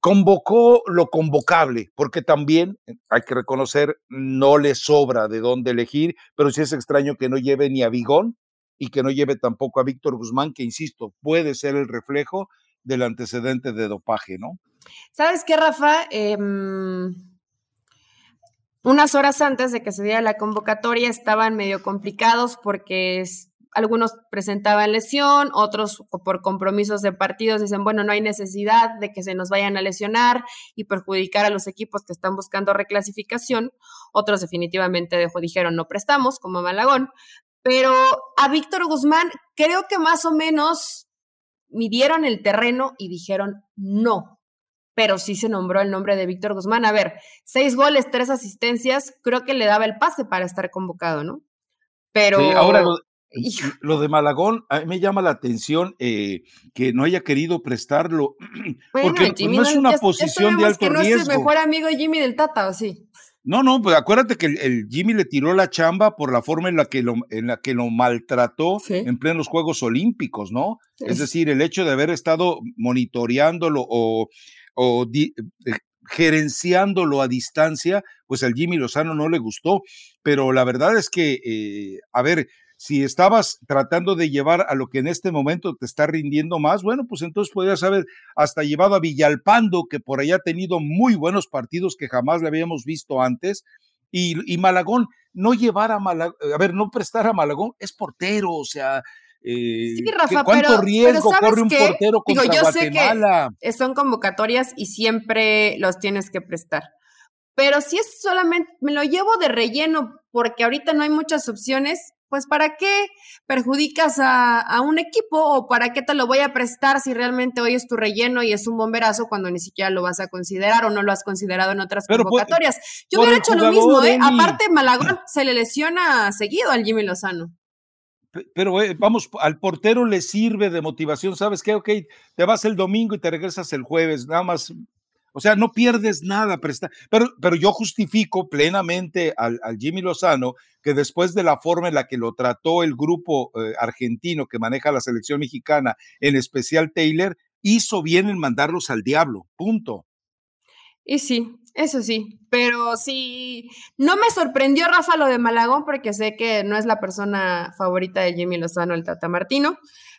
convocó lo convocable, porque también eh, hay que reconocer, no le sobra de dónde elegir, pero sí es extraño que no lleve ni a Vigón y que no lleve tampoco a Víctor Guzmán, que insisto, puede ser el reflejo del antecedente de dopaje, ¿no? ¿Sabes qué, Rafa? Em, unas horas antes de que se diera la convocatoria estaban medio complicados porque es, algunos presentaban lesión, otros por compromisos de partidos dicen, bueno, no hay necesidad de que se nos vayan a lesionar y perjudicar a los equipos que están buscando reclasificación. Otros definitivamente dejó, dijeron, no prestamos, como Malagón. Pero a Víctor Guzmán creo que más o menos midieron el terreno y dijeron no. Pero sí se nombró el nombre de Víctor Guzmán. A ver, seis goles, tres asistencias, creo que le daba el pase para estar convocado, ¿no? Pero ahora Lo de Malagón, a mí me llama la atención eh, que no haya querido prestarlo, porque pues, no es una posición de alto que no riesgo. es el mejor amigo Jimmy del Tata, ¿o sí? No, no, pues acuérdate que el, Jimmy le tiró la chamba por la forma en la que lo, en la que lo maltrató en plenos Juegos Olímpicos, ¿no? Es decir, el hecho de haber estado monitoreándolo o, o eh, gerenciándolo a distancia, pues al Jimmy Lozano no le gustó. Pero la verdad es que, eh, a ver, si estabas tratando de llevar a lo que en este momento te está rindiendo más, bueno, pues entonces podrías haber hasta llevado a Villalpando, que por allá ha tenido muy buenos partidos que jamás le habíamos visto antes, y, Malagón, no llevar a Malagón, a ver, no prestar a Malagón, es portero, o sea, eh, sí, Rafa, ¿Cuánto riesgo corre un portero contra Digo, yo Guatemala? Sé que son convocatorias y siempre los tienes que prestar. Pero si es solamente, me lo llevo de relleno porque ahorita no hay muchas opciones, pues ¿para qué perjudicas a, un equipo o para qué te lo voy a prestar si realmente hoy es tu relleno y es un bomberazo cuando ni siquiera lo vas a considerar o no lo has considerado en otras convocatorias? Yo hubiera hecho lo mismo, ¿eh? Aparte, Malagón se le lesiona seguido al Jimmy Lozano. Pero eh, vamos, al portero le sirve de motivación, ¿sabes qué? Ok, te vas el domingo y te regresas el jueves, nada más o sea, no pierdes nada. Pero, pero yo justifico plenamente al, Jimmy Lozano que después de la forma en la que lo trató el grupo eh, argentino que maneja la selección mexicana, en especial Taylor, hizo bien en mandarlos al diablo. Punto. Y sí, eso sí, pero sí, no me sorprendió Rafa lo de Malagón porque sé que no es la persona favorita de Jimmy Lozano, el Tata Martino,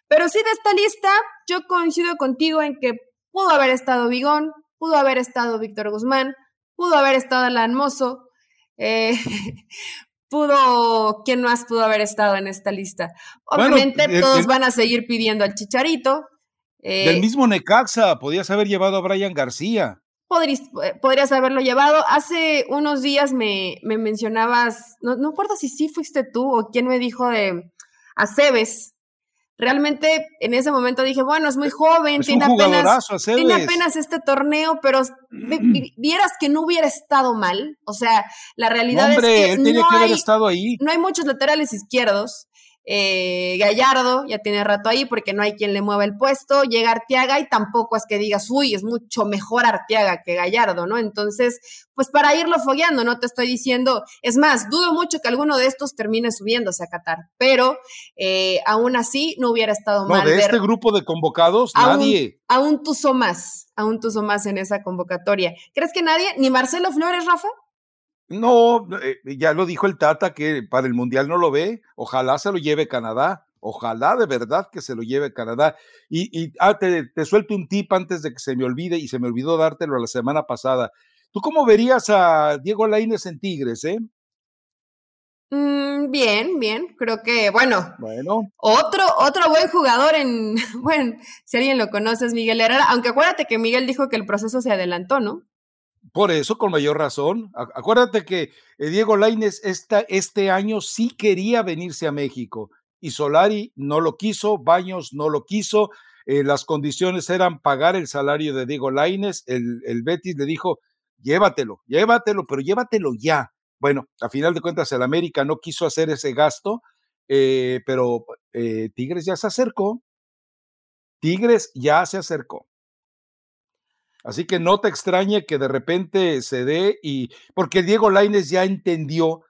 pero sí de esta lista yo coincido contigo en que pudo haber estado Bigón, pudo haber estado Víctor Guzmán, pudo haber estado Alan Mozo, eh, pudo, ¿quién más pudo haber estado en esta lista? Obviamente eh, todos van a seguir pidiendo al Chicharito. del eh, mismo Necaxa, podías haber llevado a Brian García. Podrías, haberlo llevado. Hace unos días me, me mencionabas, no, no acuerdo si sí fuiste tú o quién me dijo de a Cebes, realmente en ese momento dije, bueno, es muy joven, tiene, apenas, tiene apenas este torneo, pero vieras que no hubiera estado mal. O sea, la realidad es que, no, hay, estado ahí. no hay muchos laterales izquierdos. Eh, Gallardo ya tiene rato ahí porque no hay quien le mueva el puesto, llega Arteaga y tampoco es que digas, uy, es mucho mejor Arteaga que Gallardo, ¿no? Entonces, pues para irlo fogueando, no te estoy diciendo, es más, dudo mucho que alguno de estos termine subiéndose a Qatar, pero eh, aún así no hubiera estado mal. No, de este grupo de convocados, nadie. Aún tuso más, aún tuso más en esa convocatoria. ¿Crees que nadie? ¿Ni Marcelo Flores, Rafa? No, eh, ya lo dijo el Tata que para el Mundial no lo ve. Ojalá se lo lleve Canadá. Ojalá de verdad que se lo lleve Canadá. Y, ah, te, suelto un tip antes de que se me olvide y se me olvidó dártelo la semana pasada. ¿Tú cómo verías a Diego Lainez en Tigres, eh? Mm, bien, bien. Creo que, bueno, bueno. Otro, otro buen jugador en, bueno, si alguien lo conoce es Miguel Herrera, aunque acuérdate que Miguel dijo que el proceso se adelantó, ¿no? Por eso, con mayor razón. Acuérdate que eh, Diego Laines este año sí quería venirse a México y Solari no lo quiso, Baños no lo quiso. Eh, las condiciones eran pagar el salario de Diego Laines. El, el, Betis le dijo: llévatelo, llévatelo, pero llévatelo ya. Bueno, a final de cuentas, el América no quiso hacer ese gasto, eh, pero Tigres ya se acercó. Tigres ya se acercó. Así que no te extrañe que de repente se dé y porque Diego Laines ya entendió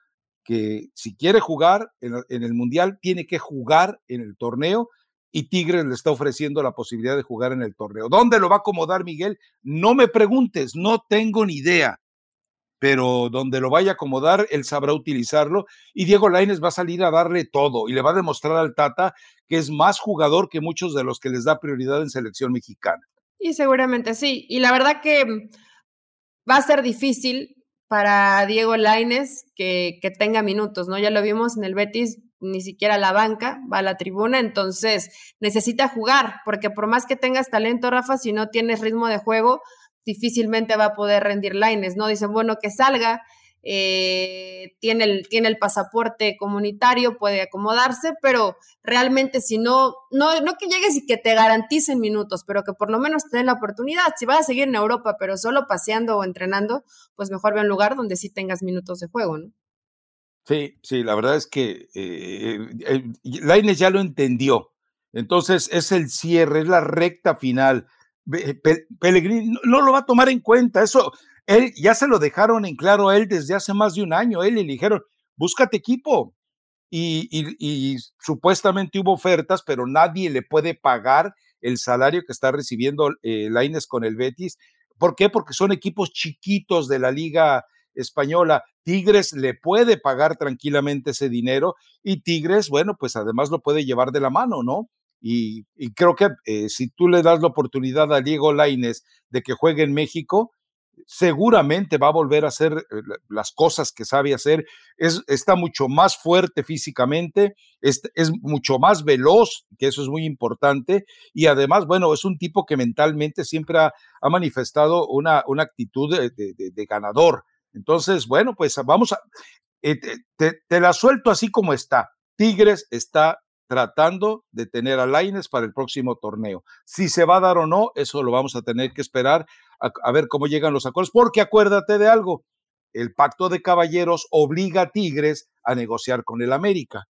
que si quiere jugar en, el Mundial, tiene que jugar en el torneo y Tigres le está ofreciendo la posibilidad de jugar en el torneo. ¿Dónde lo va a acomodar Miguel? No me preguntes, no tengo ni idea, pero donde lo vaya a acomodar, él sabrá utilizarlo y Diego Laines va a salir a darle todo y le va a demostrar al Tata que es más jugador que muchos de los que les da prioridad en selección mexicana. Y seguramente sí. Y la verdad que mm, va a ser difícil para Diego Laines que, que, tenga minutos, ¿no? Ya lo vimos en el Betis, ni siquiera la banca, va a la tribuna, entonces necesita jugar, porque por más que tengas talento, Rafa, si no tienes ritmo de juego, difícilmente va a poder rendir Laines, ¿no? Dicen, bueno, que salga, eh, tiene, el, tiene el pasaporte comunitario, puede acomodarse, pero realmente si no, no, no que llegues y que te garanticen minutos, pero que por lo menos te den la oportunidad. Si vas a seguir en Europa, pero solo paseando o entrenando, pues mejor ve un lugar donde sí tengas minutos de juego, ¿no? Sí, sí, la verdad es que eh, eh, Laines ya lo entendió. Entonces es el cierre, es la recta final. Pellegrini no, lo va a tomar en cuenta. Eso, él ya se lo dejaron en claro a él desde hace más de un año. Él le dijeron, búscate equipo. Y, supuestamente hubo ofertas, pero nadie le puede pagar el salario que está recibiendo eh, Laines con el Betis. ¿Por qué? Porque son equipos chiquitos de la liga española. Tigres le puede pagar tranquilamente ese dinero y Tigres, bueno, pues además lo puede llevar de la mano, ¿no? Y, creo que eh, si tú le das la oportunidad a Diego Laines de que juegue en México, seguramente va a volver a hacer eh, las cosas que sabe hacer. Es, está mucho más fuerte físicamente, es, es, mucho más veloz, que eso es muy importante. Y además, bueno, es un tipo que mentalmente siempre ha, manifestado una, una actitud de, ganador. Entonces, bueno, pues vamos a... Eh, te, te la suelto así como está. Tigres está tratando de tener a Laines para el próximo torneo. Si se va a dar o no, eso lo vamos a tener que esperar a, ver cómo llegan los acuerdos, porque acuérdate de algo, el pacto de caballeros obliga a Tigres a negociar con el América.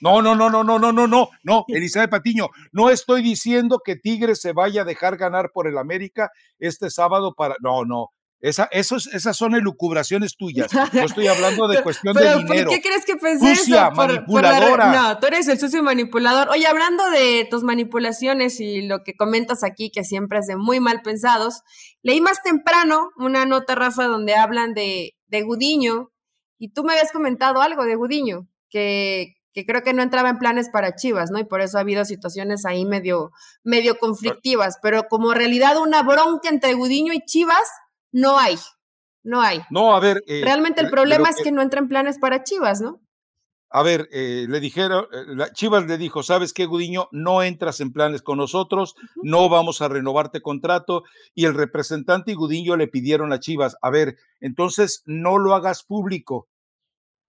No, no, no, no, no, no, no, no, no, Elizabeth Patiño, no estoy diciendo que Tigres se vaya a dejar ganar por el América este sábado para, no, no, esa, esos, esas son elucubraciones tuyas. Yo estoy hablando de cuestión de dinero. ¿Por qué crees que pensé eso? manipuladora. no, tú eres el sucio manipulador. Oye, hablando de tus manipulaciones y lo que comentas aquí, que siempre es de muy mal pensados, leí más temprano una nota, Rafa, donde hablan de, de Gudiño y tú me habías comentado algo de Gudiño, que, que creo que no entraba en planes para Chivas, ¿no? Y por eso ha habido situaciones ahí medio, medio conflictivas, pero como realidad una bronca entre Gudiño y Chivas no hay, no hay. No, a ver. Eh, Realmente el problema es que no entra en planes para Chivas, ¿no? A ver, eh, le dijeron, eh, Chivas le dijo, ¿sabes qué, Gudiño? No entras en planes con nosotros, no vamos a renovarte contrato. Y el representante y Gudiño le pidieron a Chivas, a ver, entonces no lo hagas público,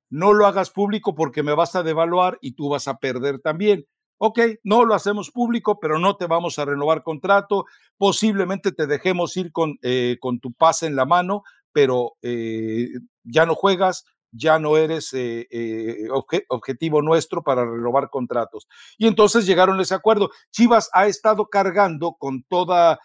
no lo hagas público porque me vas a devaluar y tú vas a perder también ok, no lo hacemos público, pero no te vamos a renovar contrato, posiblemente te dejemos ir con, eh, con tu pase en la mano, pero eh, ya no juegas, ya no eres eh, objetivo nuestro para renovar contratos. Y entonces llegaron a ese acuerdo. Chivas ha estado cargando con toda,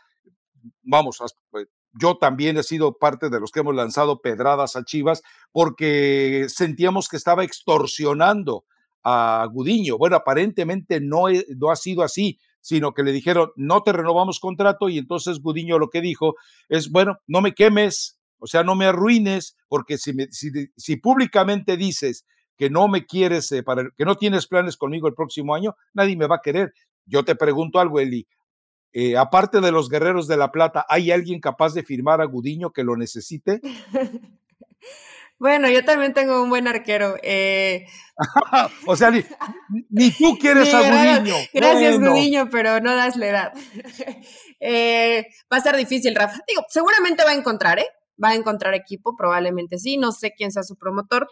vamos, pues, yo también he sido parte de los que hemos lanzado pedradas a Chivas porque sentíamos que estaba extorsionando a Gudiño. Bueno, aparentemente no, no ha sido así, sino que le dijeron, no te renovamos contrato y entonces Gudiño lo que dijo es, bueno, no me quemes, o sea, no me arruines, porque si, si, públicamente dices que no me quieres, eh, para, que no tienes planes conmigo el próximo año, nadie me va a querer. Yo te pregunto algo, Eli. Eh, aparte de los Guerreros de la Plata, ¿hay alguien capaz de firmar a Gudiño que lo necesite? Bueno, yo también tengo un buen arquero. Eh. o sea, ni, tú quieres a Gudiño. Gracias, Gudiño, pero no das la edad. Eh, va a ser difícil, Rafa. Digo, seguramente va a encontrar, ¿eh? Va a encontrar equipo, probablemente sí. No sé quién sea su promotor,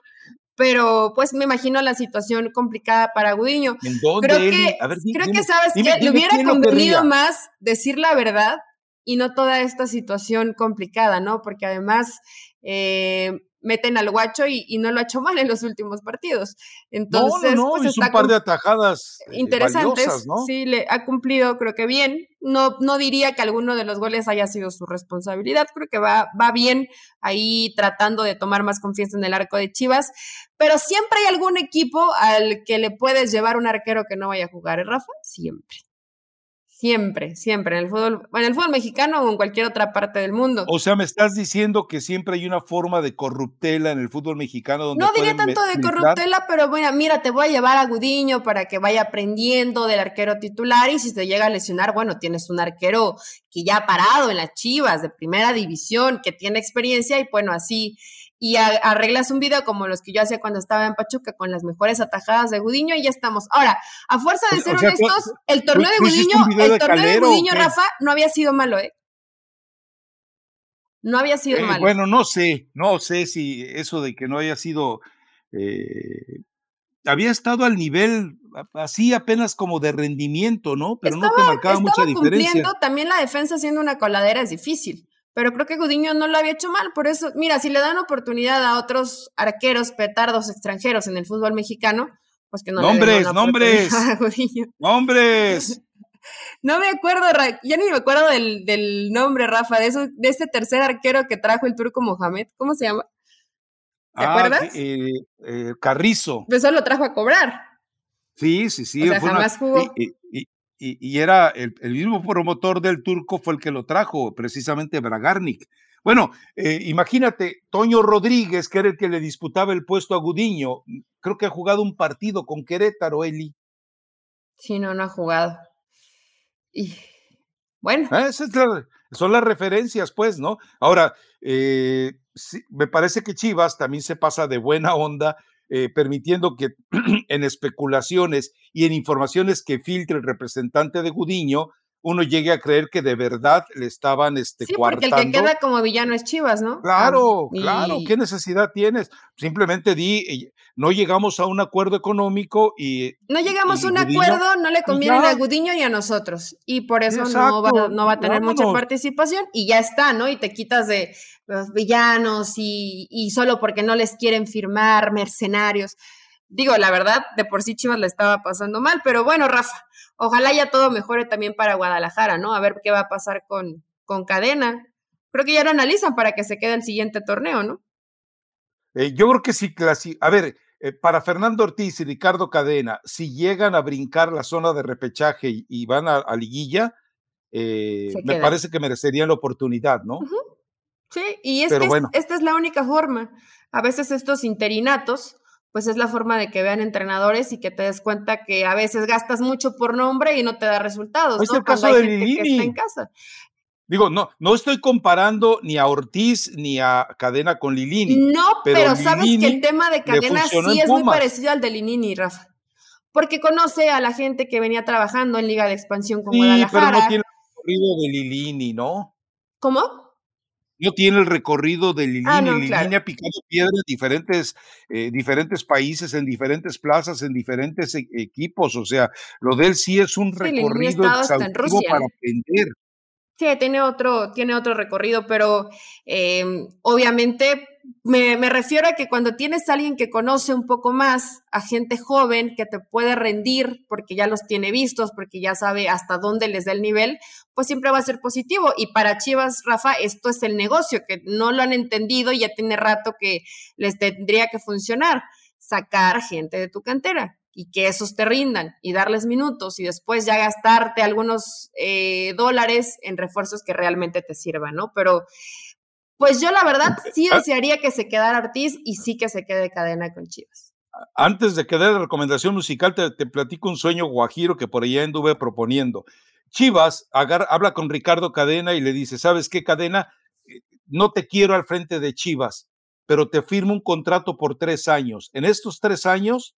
pero pues me imagino la situación complicada para Gudiño. ¿En dónde, creo que, creo que sabes que le hubiera convenido más decir la verdad y no toda esta situación complicada, ¿no? Porque además eh, meten al guacho y, no lo ha hecho mal en los últimos partidos. Entonces, no, no, pues un par de atajadas eh, interesantes. ¿no? Sí, le ha cumplido, creo que bien. No, no diría que alguno de los goles haya sido su responsabilidad. Creo que va, va bien ahí tratando de tomar más confianza en el arco de Chivas. Pero siempre hay algún equipo al que le puedes llevar un arquero que no vaya a jugar, ¿eh, Rafa? Siempre. Siempre, siempre, en el fútbol, en el fútbol mexicano o en cualquier otra parte del mundo. O sea, me estás diciendo que siempre hay una forma de corruptela en el fútbol mexicano donde No diría tanto de corruptela, pero bueno, mira, te voy a llevar a Gudiño para que vaya aprendiendo del arquero titular y si te llega a lesionar, bueno, tienes un arquero que ya ha parado en las Chivas de primera división, que tiene experiencia y bueno, así y arreglas un video como los que yo hacía cuando estaba en Pachuca con las mejores atajadas de Gudiño y ya estamos. Ahora, a fuerza de ser honestos, el torneo de Gudiño, el torneo de Gudiño, Rafa, no había sido malo, ¿eh? No había sido eh, malo. Bueno, no sé, no sé si eso de que no haya sido, eh, había estado al nivel así apenas como de rendimiento, ¿no? Pero no te marcaba mucha diferencia. También la defensa siendo una coladera es difícil pero creo que Gudiño no lo había hecho mal, por eso, mira, si le dan oportunidad a otros arqueros petardos extranjeros en el fútbol mexicano, pues que no nombres, le nombres, nombres. No me acuerdo, ya ni me acuerdo del, nombre, Rafa, de eso, de este tercer arquero que trajo el turco Mohamed, ¿cómo se llama? ¿Te ah, acuerdas? Eh, eh, Carrizo. Eso lo trajo a cobrar. Sí, sí, sí. jamás jugó. Y, era el, mismo promotor del turco fue el que lo trajo, precisamente Bragarnik. Bueno, eh, imagínate, Toño Rodríguez, que era el que le disputaba el puesto a Gudiño, creo que ha jugado un partido con Querétaro, Eli. Sí, no, no ha jugado. Y bueno. Ah, esas son las referencias, pues, ¿no? Ahora, eh, me parece que Chivas también se pasa de buena onda, eh, permitiendo que en especulaciones y en informaciones que filtre el representante de Gudiño, uno llegue a creer que de verdad le estaban este, sí, porque el que queda como villano es Chivas, ¿no? Claro, claro, ¿qué necesidad tienes? Simplemente di, no llegamos a un acuerdo económico y... No llegamos a un acuerdo, no le conviene a Gudiño y a nosotros, y por eso no, va, no va a tener mucha participación y ya está, ¿no? Y te quitas de los villanos y, y solo porque no les quieren firmar mercenarios. Digo, la verdad, de por sí Chivas le estaba pasando mal, pero bueno, Rafa, ojalá ya todo mejore también para Guadalajara, ¿no? A ver qué va a pasar con, con Cadena. Creo que ya lo analizan para que se quede el siguiente torneo, ¿no? Eh, yo creo que sí, a ver, eh, para Fernando Ortiz y Ricardo Cadena, si llegan a brincar la zona de repechaje y, van a, liguilla, eh, me parece que merecerían la oportunidad, ¿no? Sí, y es que esta es la única forma. A veces estos interinatos pues es la forma de que vean entrenadores y que te des cuenta que a veces gastas mucho por nombre y no te da resultados. Es el caso de Lilini. en casa. Digo, no, no estoy comparando ni a Ortiz ni a Cadena con Lilini. No, pero, sabes que el tema de Cadena sí es muy parecido al de Lilini, Rafa. Porque conoce a la gente que venía trabajando en Liga de Expansión con sí, Guadalajara. pero no tiene el recorrido de Lilini, ¿no? ¿Cómo? No tiene el recorrido de Lilini. Ah, Lilini ha picado piedra en diferentes, eh, diferentes países, en diferentes plazas, en diferentes e equipos. O sea, lo de él sí es un recorrido exhaustivo para aprender. Sí, tiene otro, tiene otro recorrido, pero em, obviamente me, me, refiero a que cuando tienes a alguien que conoce un poco más, a gente joven que te puede rendir porque ya los tiene vistos, porque ya sabe hasta dónde les da el nivel, pues siempre va a ser positivo. Y para Chivas, Rafa, esto es el negocio, que no lo han entendido y ya tiene rato que les tendría que funcionar, sacar gente de tu cantera y que esos te rindan y darles minutos y después ya gastarte algunos eh, dólares en refuerzos que realmente te sirvan, ¿no? Pero pues yo la verdad sí ah. desearía que se quedara Ortiz y sí que se quede cadena con Chivas. Antes de que dé la recomendación musical, te, te, platico un sueño guajiro que por allá anduve proponiendo. Chivas habla con Ricardo Cadena y le dice, ¿sabes qué, Cadena? Eh, no te quiero al frente de Chivas, pero te firmo un contrato por tres años. En estos tres años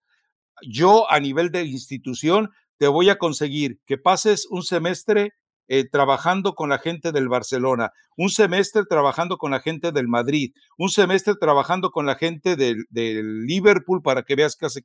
yo a nivel de institución te voy a conseguir que pases un semestre eh, trabajando con la gente del Barcelona, un semestre trabajando con la gente del Madrid, un semestre trabajando con la gente del, Liverpool para que veas que hace...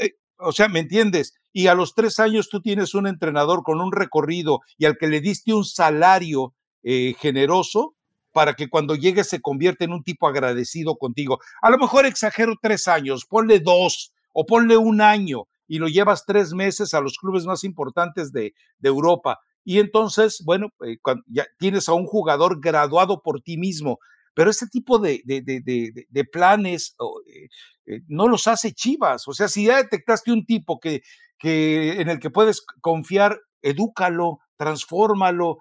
Eh, o sea, ¿me entiendes? Y a los tres años tú tienes un entrenador con un recorrido y al que le diste un salario eh, generoso para que cuando llegue se convierta en un tipo agradecido contigo. A lo mejor exagero tres años, ponle dos, o ponle un año y lo llevas tres meses a los clubes más importantes de, Europa. Y entonces, bueno, eh, ya tienes a un jugador graduado por ti mismo. Pero este tipo de, de, planes eh, eh, no los hace Chivas. O sea, si ya detectaste un tipo que, que en el que puedes confiar, edúcalo, transfórmalo,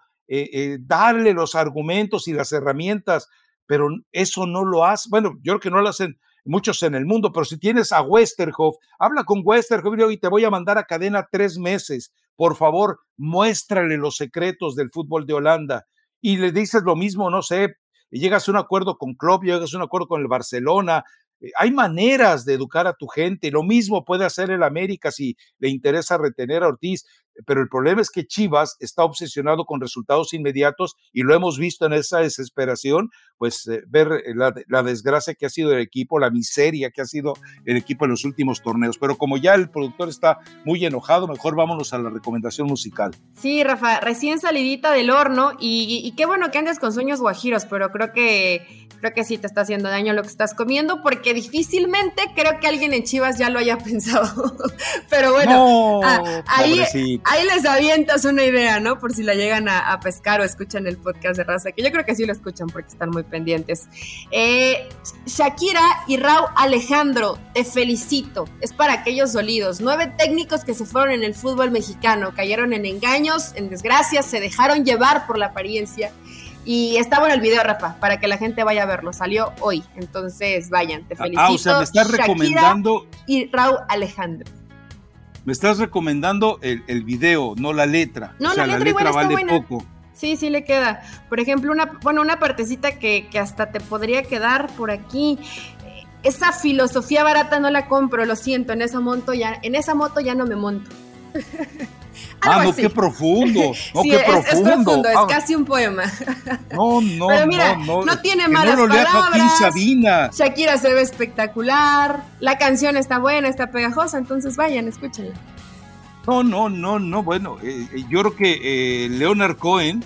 darle los argumentos y las herramientas, pero eso no lo hace. Bueno, yo creo que no lo hacen muchos en el mundo, pero si tienes a Westerhoff, habla con Westerhoff y te voy a mandar a cadena tres meses. Por favor, muéstrale los secretos del fútbol de Holanda. Y le dices lo mismo, no sé, llegas a un acuerdo con Klopp, llegas a un acuerdo con el Barcelona. Eh, hay maneras de educar a tu gente. Lo mismo puede hacer el América si le interesa retener a Ortiz. Pero el problema es que Chivas está obsesionado con resultados inmediatos y lo hemos visto en esa desesperación, pues eh, ver eh, la, desgracia que ha sido el equipo, la miseria que ha sido el equipo en los últimos torneos. Pero como ya el productor está muy enojado, mejor vámonos a la recomendación musical. Sí, Rafa, recién salidita del horno y, y qué bueno que andes con sueños guajiros, pero creo que creo que sí te está haciendo daño lo que estás comiendo, porque difícilmente creo que alguien en Chivas ya lo haya pensado. Pero bueno, ahí, ahí, les avientas una idea, ¿no? Por si la llegan a, pescar o escuchan el podcast de Raza, que yo creo que sí lo escuchan porque están muy pendientes. Eh, Shakira y Raúl Alejandro, te felicito. Es para aquellos dolidos. Nueve técnicos que se fueron en el fútbol mexicano, cayeron en engaños, en desgracias, se dejaron llevar por la apariencia y está bueno el video, Rafa, para que la gente vaya a verlo. Salió hoy, entonces vayan, te felicito. Ah, o sea, me estás recomendando. Y Raúl Alejandro. Me estás recomendando el, el, video, no la letra. No, o sea, la letra, vale poco. Sí, sí le queda. Por ejemplo, una, bueno, una partecita que, que hasta te podría quedar por aquí esa filosofía barata no la compro, lo siento, en esa moto ya, en esa moto ya no me monto. ah, no, qué profundo. No, qué profundo. Es profundo, es ah. casi un poema. No, no, Pero mira, no, no, tiene malas no palabras. Sabina. Shakira se ve espectacular. La canción está buena, está pegajosa, entonces vayan, escúchenla. No, no, no, no. Bueno, eh, eh, yo creo que eh, Leonard Cohen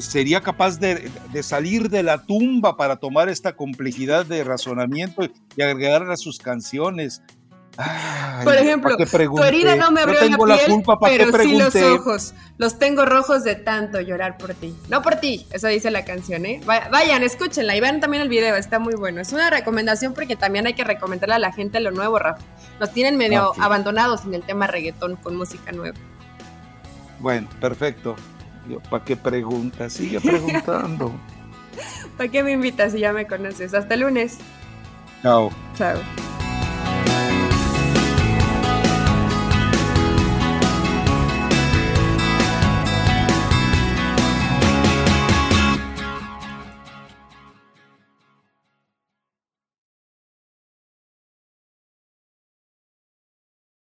sería capaz de, de, salir de la tumba para tomar esta complejidad de razonamiento y agregar a sus canciones. Por ejemplo, tu herida no me abrió la piel, pero sí los ojos. Los tengo rojos de tanto llorar por ti. No por ti, eso dice la canción, ¿eh? Vayan, escúchenla y vean también el video, está muy bueno. Es una recomendación porque también hay que recomendarle a la gente lo nuevo, Rafa. Nos tienen medio abandonados en el tema reggaetón con música nueva. Bueno, perfecto. ¿Para qué preguntas? Sigue preguntando. ¿Para qué me invitas si ya me conoces? Hasta el lunes. Chao. Chao.